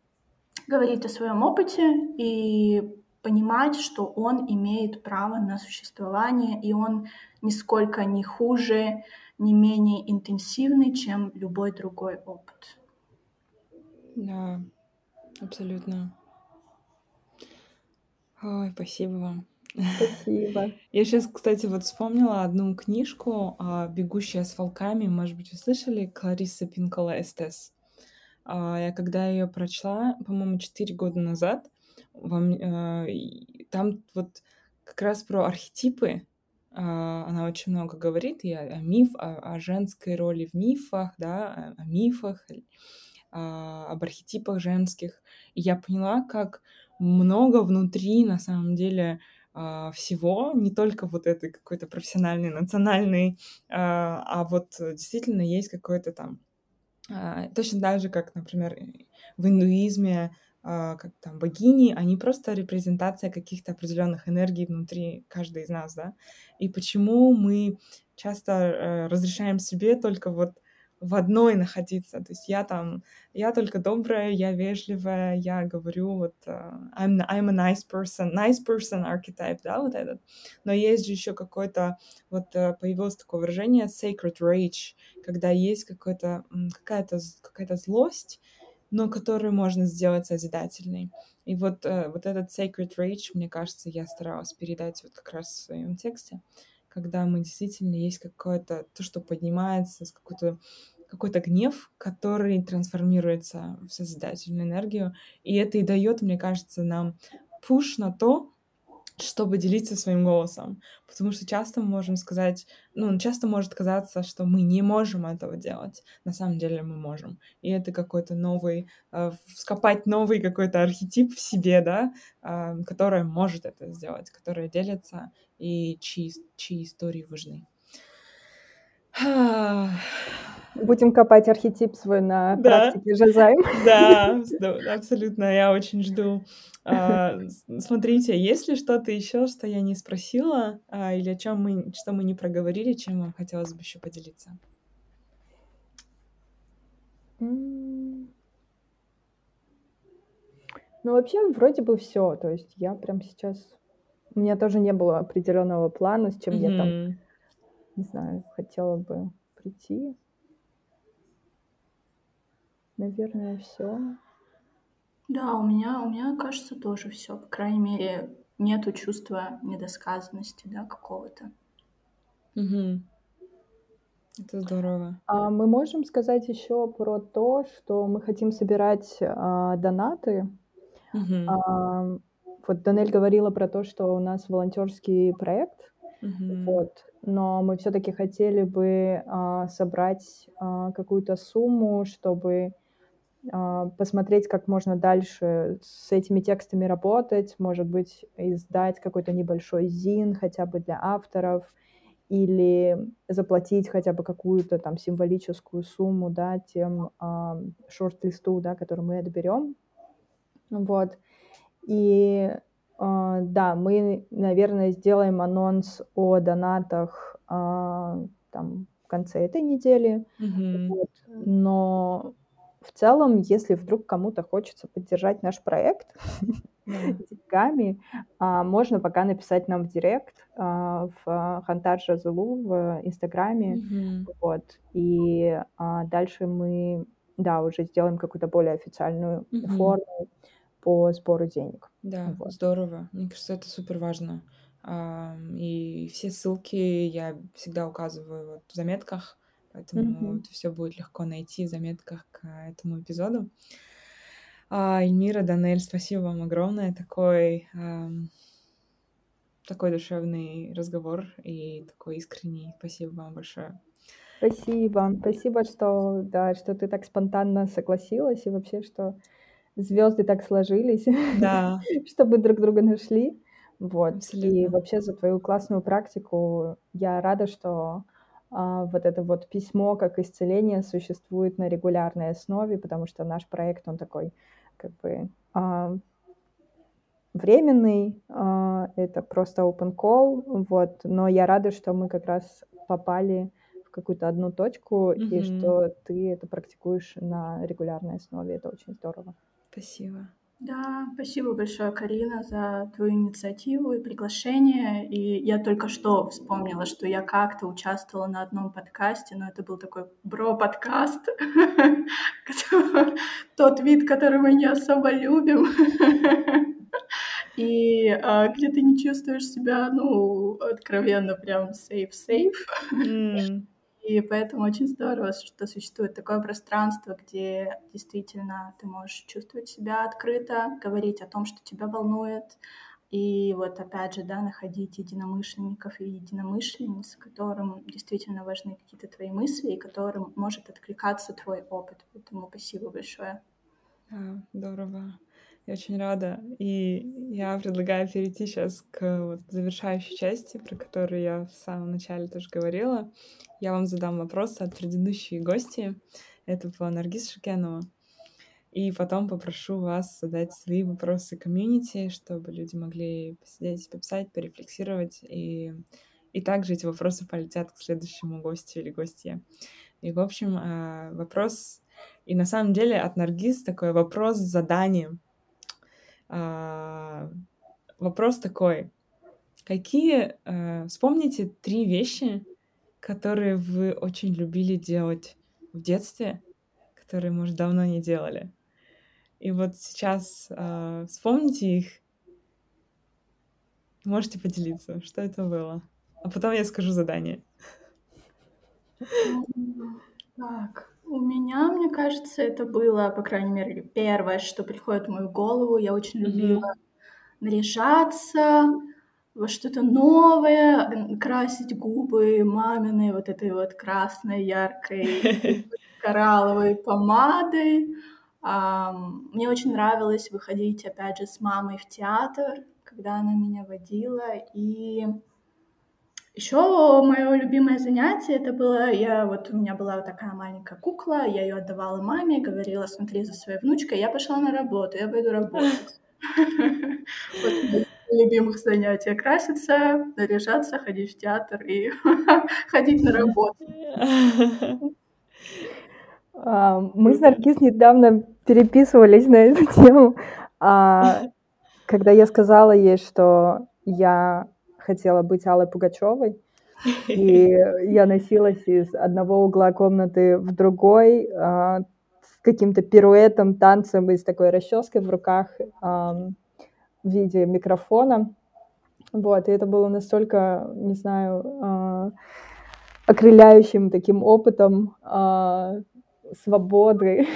говорить о своем опыте и понимать, что он имеет право на существование, и он нисколько не хуже, не менее интенсивный, чем любой другой опыт. Да, абсолютно. Ой, спасибо вам. Спасибо. Я сейчас, кстати, вот вспомнила одну книжку а, «Бегущая с волками». Может быть, вы слышали? Клариса Пинкола Эстес. А, я когда ее прочла, по-моему, 4 года назад, вам, а, там вот как раз про архетипы а, она очень много говорит и о, о миф, о, о женской роли в мифах, да, о, о мифах, об архетипах женских. И я поняла, как много внутри, на самом деле, всего, не только вот этой какой-то профессиональный, национальный, а вот действительно есть какой-то там а, точно так же, как, например, в индуизме, а, как там богини, они просто репрезентация каких-то определенных энергий внутри каждой из нас, да. И почему мы часто э, разрешаем себе только вот в одной находиться. То есть я там, я только добрая, я вежливая, я говорю вот uh, I'm, I'm a nice person, nice person archetype, да, вот этот. Но есть же еще какой-то, вот uh, появилось такое выражение sacred rage, когда есть какой-то, какая-то какая злость, но которую можно сделать созидательной. И вот, uh, вот этот sacred rage, мне кажется, я старалась передать вот как раз в своем тексте, когда мы действительно есть какое-то, то, что поднимается какой-то какой-то гнев, который трансформируется в созидательную энергию. И это и дает, мне кажется, нам пуш на то, чтобы делиться своим голосом. Потому что часто мы можем сказать, ну, часто может казаться, что мы не можем этого делать. На самом деле мы можем. И это какой-то новый, э, вскопать новый какой-то архетип в себе, да, э, который может это сделать, который делится и чьи, чьи истории важны. Будем копать архетип свой на да. практике Жазайм. Да, абсолютно. Я очень жду. А, смотрите, есть ли что-то еще, что я не спросила, а, или о чем мы, что мы не проговорили, чем вам хотелось бы еще поделиться? Ну, вообще, вроде бы все. То есть я прям сейчас... У меня тоже не было определенного плана, с чем mm-hmm. я там, не знаю, хотела бы прийти. Наверное, все. Да, у меня, у меня кажется тоже все. По крайней мере, нету чувства недосказанности, да, какого-то. Угу. Это здорово. А мы можем сказать еще про то, что мы хотим собирать а, донаты. Угу. А, вот Данель говорила про то, что у нас волонтерский проект. Угу. Вот. Но мы все-таки хотели бы а, собрать а, какую-то сумму, чтобы посмотреть, как можно дальше с этими текстами работать, может быть, издать какой-то небольшой зин хотя бы для авторов, или заплатить хотя бы какую-то там символическую сумму, да, тем э, шорт-листу, да, который мы отберем. Вот. И э, да, мы, наверное, сделаем анонс о донатах э, там в конце этой недели. Mm-hmm. Вот. Но в целом, если вдруг кому-то хочется поддержать наш проект деньгами, а, можно пока написать нам в директ а, в Хантар Жазулу в Инстаграме. Вот. И а, дальше мы, да, уже сделаем какую-то более официальную форму по сбору денег. Да, вот. здорово. Мне кажется, это супер важно. И все ссылки я всегда указываю вот в заметках поэтому mm-hmm. это все будет легко найти в заметках к этому эпизоду. А, Эльмира, Данель, спасибо вам огромное. Такой, эм, такой душевный разговор и такой искренний. Спасибо вам большое. Спасибо. Спасибо, что, да, что ты так спонтанно согласилась и вообще, что звезды так сложились, да. чтобы друг друга нашли. Вот. Абсолютно. И вообще за твою классную практику я рада, что а, вот это вот письмо как исцеление существует на регулярной основе, потому что наш проект, он такой как бы а, временный, а, это просто open call, вот, но я рада, что мы как раз попали в какую-то одну точку, mm-hmm. и что ты это практикуешь на регулярной основе, это очень здорово. Спасибо. Да, спасибо большое, Карина, за твою инициативу и приглашение. И я только что вспомнила, что я как-то участвовала на одном подкасте, но это был такой бро-подкаст, тот вид, который мы не особо любим. И а, где ты не чувствуешь себя, ну, откровенно прям safe-safe. И поэтому очень здорово, что существует такое пространство, где действительно ты можешь чувствовать себя открыто, говорить о том, что тебя волнует, и вот опять же, да, находить единомышленников и единомышленниц, которым действительно важны какие-то твои мысли и которым может откликаться твой опыт. Поэтому спасибо большое. Да, здорово. Я очень рада. И я предлагаю перейти сейчас к вот завершающей части, про которую я в самом начале тоже говорила. Я вам задам вопросы от предыдущей гости. Это была Наргиз Шикенова. И потом попрошу вас задать свои вопросы комьюнити, чтобы люди могли посидеть, пописать, порефлексировать. И, и также эти вопросы полетят к следующему гостю или гостье. И, в общем, а, вопрос... И на самом деле от Наргиз такой вопрос с заданием а, вопрос такой. Какие... А, вспомните три вещи, которые вы очень любили делать в детстве, которые, может, давно не делали. И вот сейчас э, вспомните их. Можете поделиться, что это было. А потом я скажу задание. Так. У меня, мне кажется, это было, по крайней мере, первое, что приходит в мою голову. Я очень любила Мгм. наряжаться во что-то новое, красить губы маминой вот этой вот красной, яркой, коралловой помадой. Мне очень нравилось выходить, опять же, с мамой в театр, когда она меня водила. И еще мое любимое занятие это было, я вот у меня была вот такая маленькая кукла, я ее отдавала маме, говорила, смотри за своей внучкой, я пошла на работу, я пойду работать. Вот любимых занятия краситься, наряжаться, ходить в театр и ходить на работу. А, Мы с Наргиз недавно переписывались на эту тему, а, когда я сказала ей, что я хотела быть Аллой Пугачевой, и я носилась из одного угла комнаты в другой а, с каким-то пируэтом, танцем и с такой расческой в руках в виде микрофона. Вот, и это было настолько, не знаю, а, окрыляющим таким опытом а, свободы.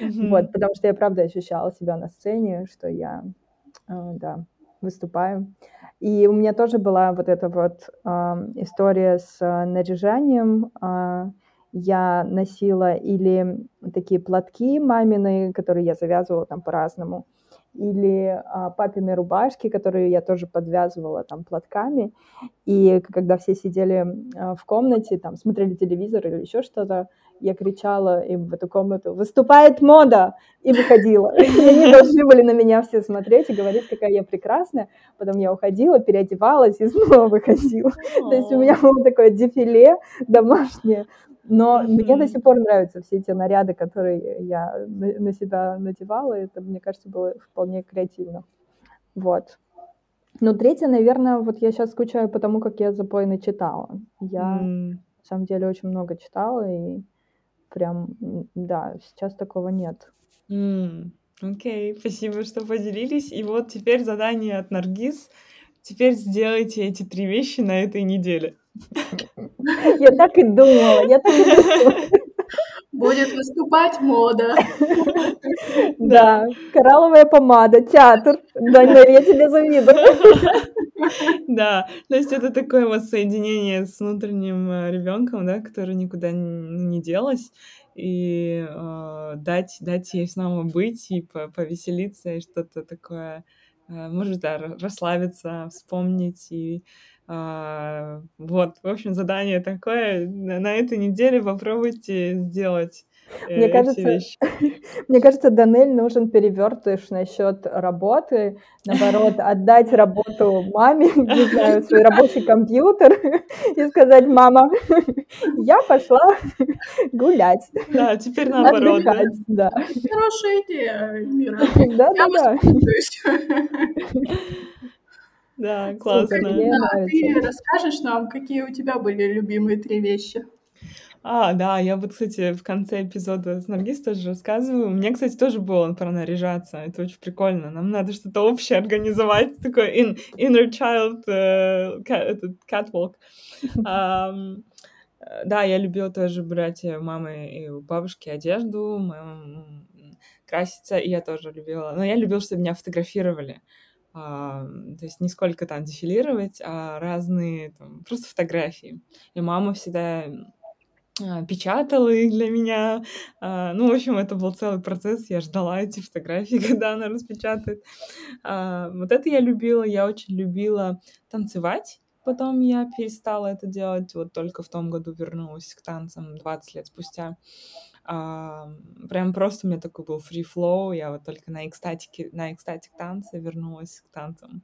Мгм. Вот, потому что я правда ощущала себя на сцене, что я, а, да, выступаю. И у меня тоже была вот эта вот а, история с а, наряжанием. А, Я носила или такие платки маминые, которые я завязывала там по-разному, или а, папины рубашки, которые я тоже подвязывала там платками. И когда все сидели а, в комнате, там смотрели телевизор или еще что-то, я кричала им в эту комнату «Выступает мода!» и выходила. И они должны были на меня все смотреть и говорить, какая я прекрасная. Потом я уходила, переодевалась и снова выходила. То есть у меня было такое дефиле домашнее. Но мне до сих пор нравятся все эти наряды, которые я на себя надевала. Это, мне кажется, было вполне креативно. Вот. Ну, третье, наверное, вот я сейчас скучаю по тому, как я запойно читала. Я, М. на самом деле, очень много читала, и прям, да, сейчас такого нет. Окей, спасибо, что поделились. И вот теперь задание от Наргиз. Теперь сделайте эти три вещи на этой неделе. Я так и думала, я так и думала. Будет выступать мода. Да, коралловая помада, театр. Да, Нель, я тебе завидую. Да, то есть это такое вот соединение с внутренним ребенком, да, который никуда не делась, и э, дать, дать ей снова быть и по- повеселиться, и что-то такое, э, может, да, ра- расслабиться, вспомнить, и э, вот, в общем, задание такое, на, на этой неделе попробуйте сделать э, Мне эти кажется, мне кажется, Данель нужен перевертыш насчет работы. Наоборот, отдать работу маме, не знаю, свой рабочий компьютер и сказать, мама, я пошла гулять, Да, теперь наоборот, отдыхать. Да, Хорошая идея, Мира. да, Я да, да. Да, Супер, классно. мне Да, ты нравится. расскажешь нам, какие у тебя были любимые три вещи? А, да, я вот, кстати, в конце эпизода с Наргиз тоже рассказываю. Меня, кстати, тоже было про наряжаться. Это очень прикольно. Нам надо что-то общее организовать, такой in, inner child э, ка- этот catwalk. Э, да, я любила тоже брать у мамы и у бабушки одежду, краситься, и я тоже любила. Но я любила, чтобы меня фотографировали. А, то есть не сколько там дефилировать, а разные там, просто фотографии. И мама всегда а, печатала их для меня. А, Ну, в общем, это был целый процесс. Я ждала эти фотографии, когда она распечатает. А, Вот это я любила. Я очень любила танцевать. Потом я перестала это делать. Вот только в том году вернулась к танцам 20 лет спустя. А, Прям просто у меня такой был free flow. Я вот только на экстатике, на экстатик танцы вернулась к танцам.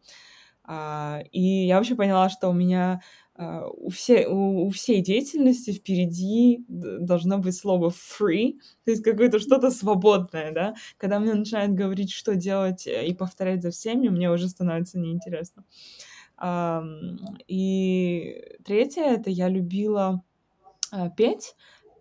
И я вообще поняла, что у меня у, все, у, у всей деятельности впереди должно быть слово free, то есть какое-то что-то свободное, да. Когда мне начинают говорить, что делать э, и повторять за всеми, мне уже становится неинтересно. И третье, это я любила а, петь,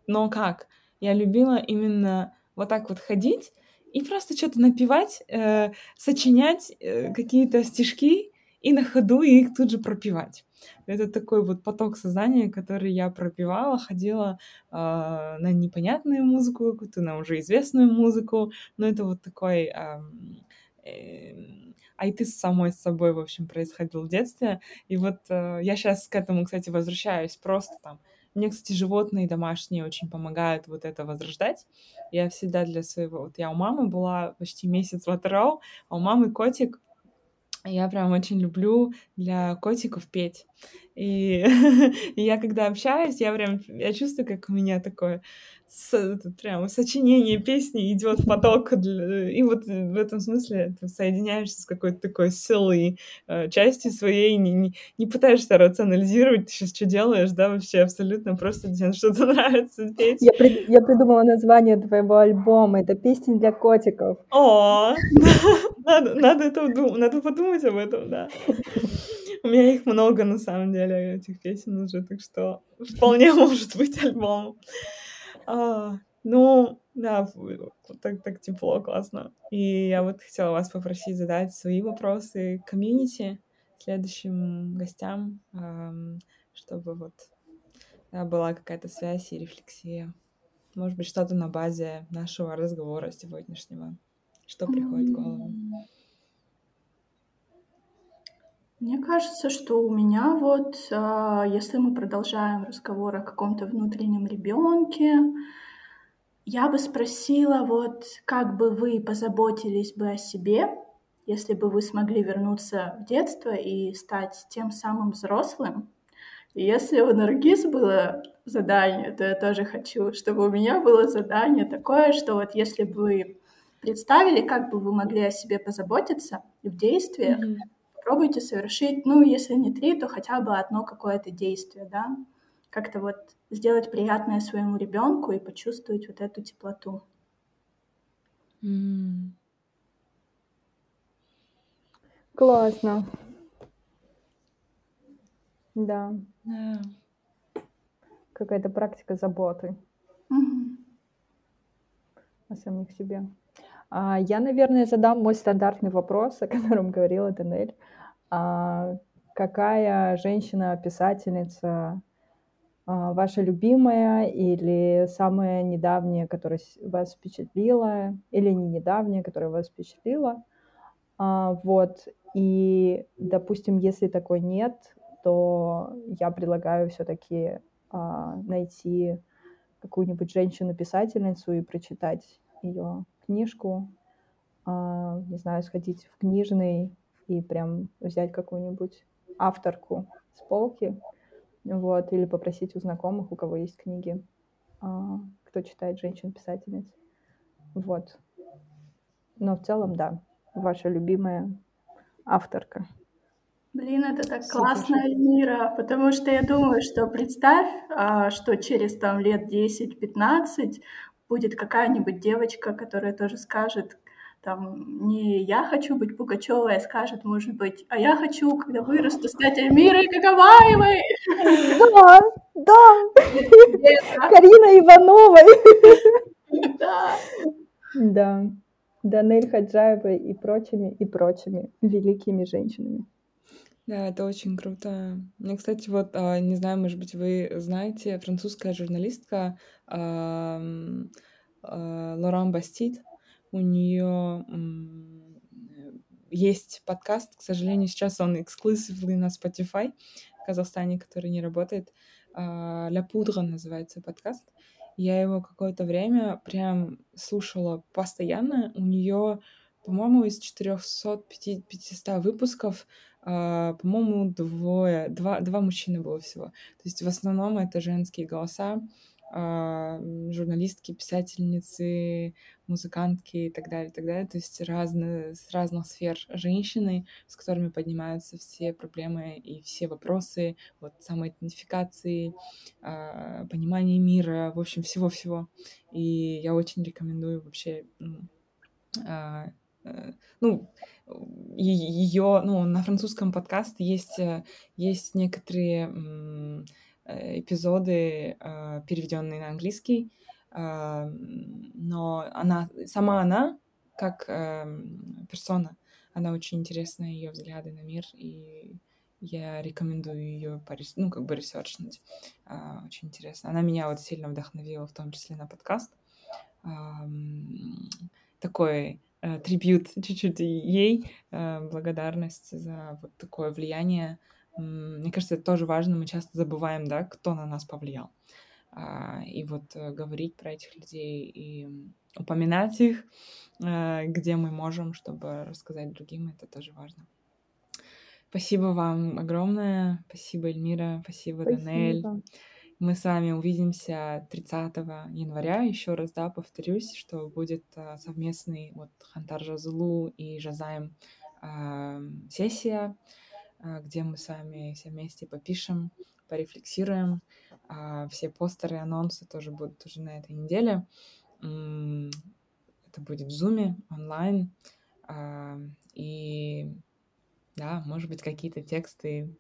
но как? Я любила именно вот так вот ходить и просто что-то напевать, э, сочинять э, какие-то стишки и на ходу их тут же пропивать. Это такой вот поток сознания, который я пропивала, ходила э, на непонятную музыку, какую-то на уже известную музыку, но это вот такой... Э, э, а и ты самой с собой, в общем, происходил в детстве. И вот э, я сейчас к этому, кстати, возвращаюсь просто там. Мне, кстати, животные домашние очень помогают вот это возрождать. Я всегда для своего... Вот я у мамы была почти месяц в Атырау, а у мамы котик — я прям очень люблю для котиков петь. И, и я когда общаюсь, я прям я чувствую, как у меня такое с, прям сочинение песни идет поток. Для, и вот в этом смысле ты соединяешься с какой-то такой силой э, частью своей, не, не, не пытаешься рационализировать, ты сейчас что делаешь, да, вообще абсолютно просто тебе что-то нравится петь. Я, при, я придумала название твоего альбома, это «Песни для котиков». О, надо, надо, это, надо подумать об этом, да. У меня их много, на самом деле, этих песен уже, так что вполне может быть альбом. А, ну, да, так, так тепло, классно. И я вот хотела вас попросить задать свои вопросы комьюнити, следующим гостям, чтобы вот да, была какая-то связь и рефлексия. Может быть, что-то на базе нашего разговора сегодняшнего. Что приходит в голову? Мне кажется, что у меня вот, а, если мы продолжаем разговор о каком-то внутреннем ребенке, я бы спросила, вот как бы вы позаботились бы о себе, если бы вы смогли вернуться в детство и стать тем самым взрослым. И если у Наргиз было задание, то я тоже хочу, чтобы у меня было задание такое, что вот если бы вы представили, как бы вы могли о себе позаботиться в действиях, mm-hmm попробуйте совершить, ну, если не три, то хотя бы одно какое-то действие, да, как-то вот сделать приятное своему ребенку и почувствовать вот эту теплоту. Mm. Классно. Да. Yeah. Какая-то практика заботы mm-hmm. о самих себе. А, я, наверное, задам мой стандартный вопрос, о котором говорила Данель. А, какая женщина-писательница а, ваша любимая или самая недавняя, которая вас впечатлила, или не недавняя, которая вас впечатлила? Вот. И, допустим, если такой нет, то я предлагаю все-таки найти какую-нибудь женщину-писательницу и прочитать ее книжку, а, не знаю, сходить в книжный и прям взять какую-нибудь авторку с полки, вот, или попросить у знакомых, у кого есть книги, а, кто читает женщин-писательниц, вот. Но в целом, да, ваша любимая авторка. Блин, это так Супер. классно, Эльмира, потому что я думаю, что представь, а, что через там лет 10-15 будет какая-нибудь девочка, которая тоже скажет, там, не я хочу быть Пугачевой, а скажет, может быть, а я хочу, когда вырасту, стать Эльмирой Кагаваевой. Да, да, Карина Ивановой. Да. Да, Данель Хаджаевой и прочими, и прочими великими женщинами. Да, это очень круто. Мне, кстати, вот, а, не знаю, может быть, вы знаете, французская журналистка а, Лоран Бастит, у нее есть подкаст, к сожалению, сейчас он эксклюзивный на Spotify в Казахстане, который не работает. А, «Ля Пудра» называется подкаст. Я его какое-то время прям слушала постоянно. У нее, по-моему, из 400-500 выпусков Uh, по-моему, двое, два, два мужчины было всего. То есть в основном это женские голоса, журналистки, писательницы, музыкантки и так далее, и так далее. То есть разные, с разных сфер женщины, с которыми поднимаются все проблемы и все вопросы вот самоидентификации, uh, понимания мира, в общем, всего-всего. И я очень рекомендую вообще ну, ну, ее, ну, на французском подкасте есть, э, есть некоторые э, эпизоды, э, переведенные на английский, но она, сама она, как персона, Она очень интересная, ее взгляды на мир, и я рекомендую ее ну, как бы ресерчнуть. А, очень интересно. Она меня вот сильно вдохновила, в том числе на подкаст. Такой э, трибют чуть-чуть ей, э, благодарность за вот такое влияние. Мне кажется, это тоже важно. Мы часто забываем, да, кто на нас повлиял. А, и вот э, говорить про этих людей и упоминать их, где мы можем, чтобы рассказать другим, это тоже важно. Спасибо вам огромное. Спасибо, Эльмира. Спасибо, Спасибо. Данель. Мы с вами увидимся 30 января. Еще раз, да, повторюсь, что будет а, совместный вот Хантар Жазулу и Жазаем а, сессия, где мы с вами все вместе попишем, порефлексируем. А, все постеры, анонсы тоже будут уже на этой неделе. Это будет в Zoom, онлайн. А, и да, может быть, какие-то тексты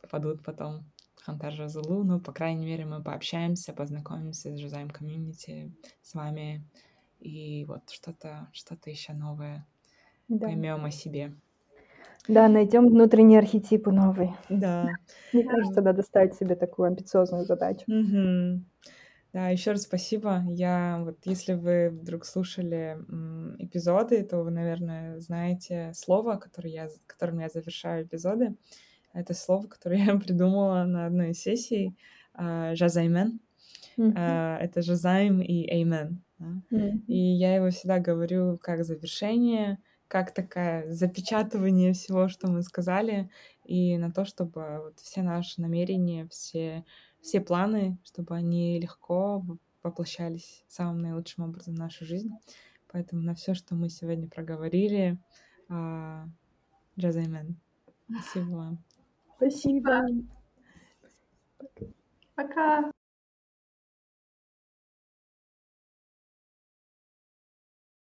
попадут потом в Хантар Жазулу. Ну, по крайней мере, мы пообщаемся, познакомимся с Жазаем комьюнити, с вами. И вот что-то что еще новое да. поймем о себе. Да, найдем внутренние архетипы новые. Да. Мне кажется, надо ставить себе такую амбициозную задачу. Угу. Да, еще раз спасибо. Я вот, если вы вдруг слушали эпизоды, то вы, наверное, знаете слово, которое я, которым я завершаю эпизоды. Это слово, которое я придумала на одной из сессий. Uh, жазаймен. Mm-hmm. Uh, это жазайм и эймен. Mm-hmm. И я его всегда говорю как завершение, как такая запечатывание всего, что мы сказали, и на то, чтобы вот все наши намерения, все все планы, чтобы они легко воплощались самым наилучшим образом в нашу жизнь. Поэтому на все, что мы сегодня проговорили, а, Джазаймен. Спасибо вам. Спасибо. Пока.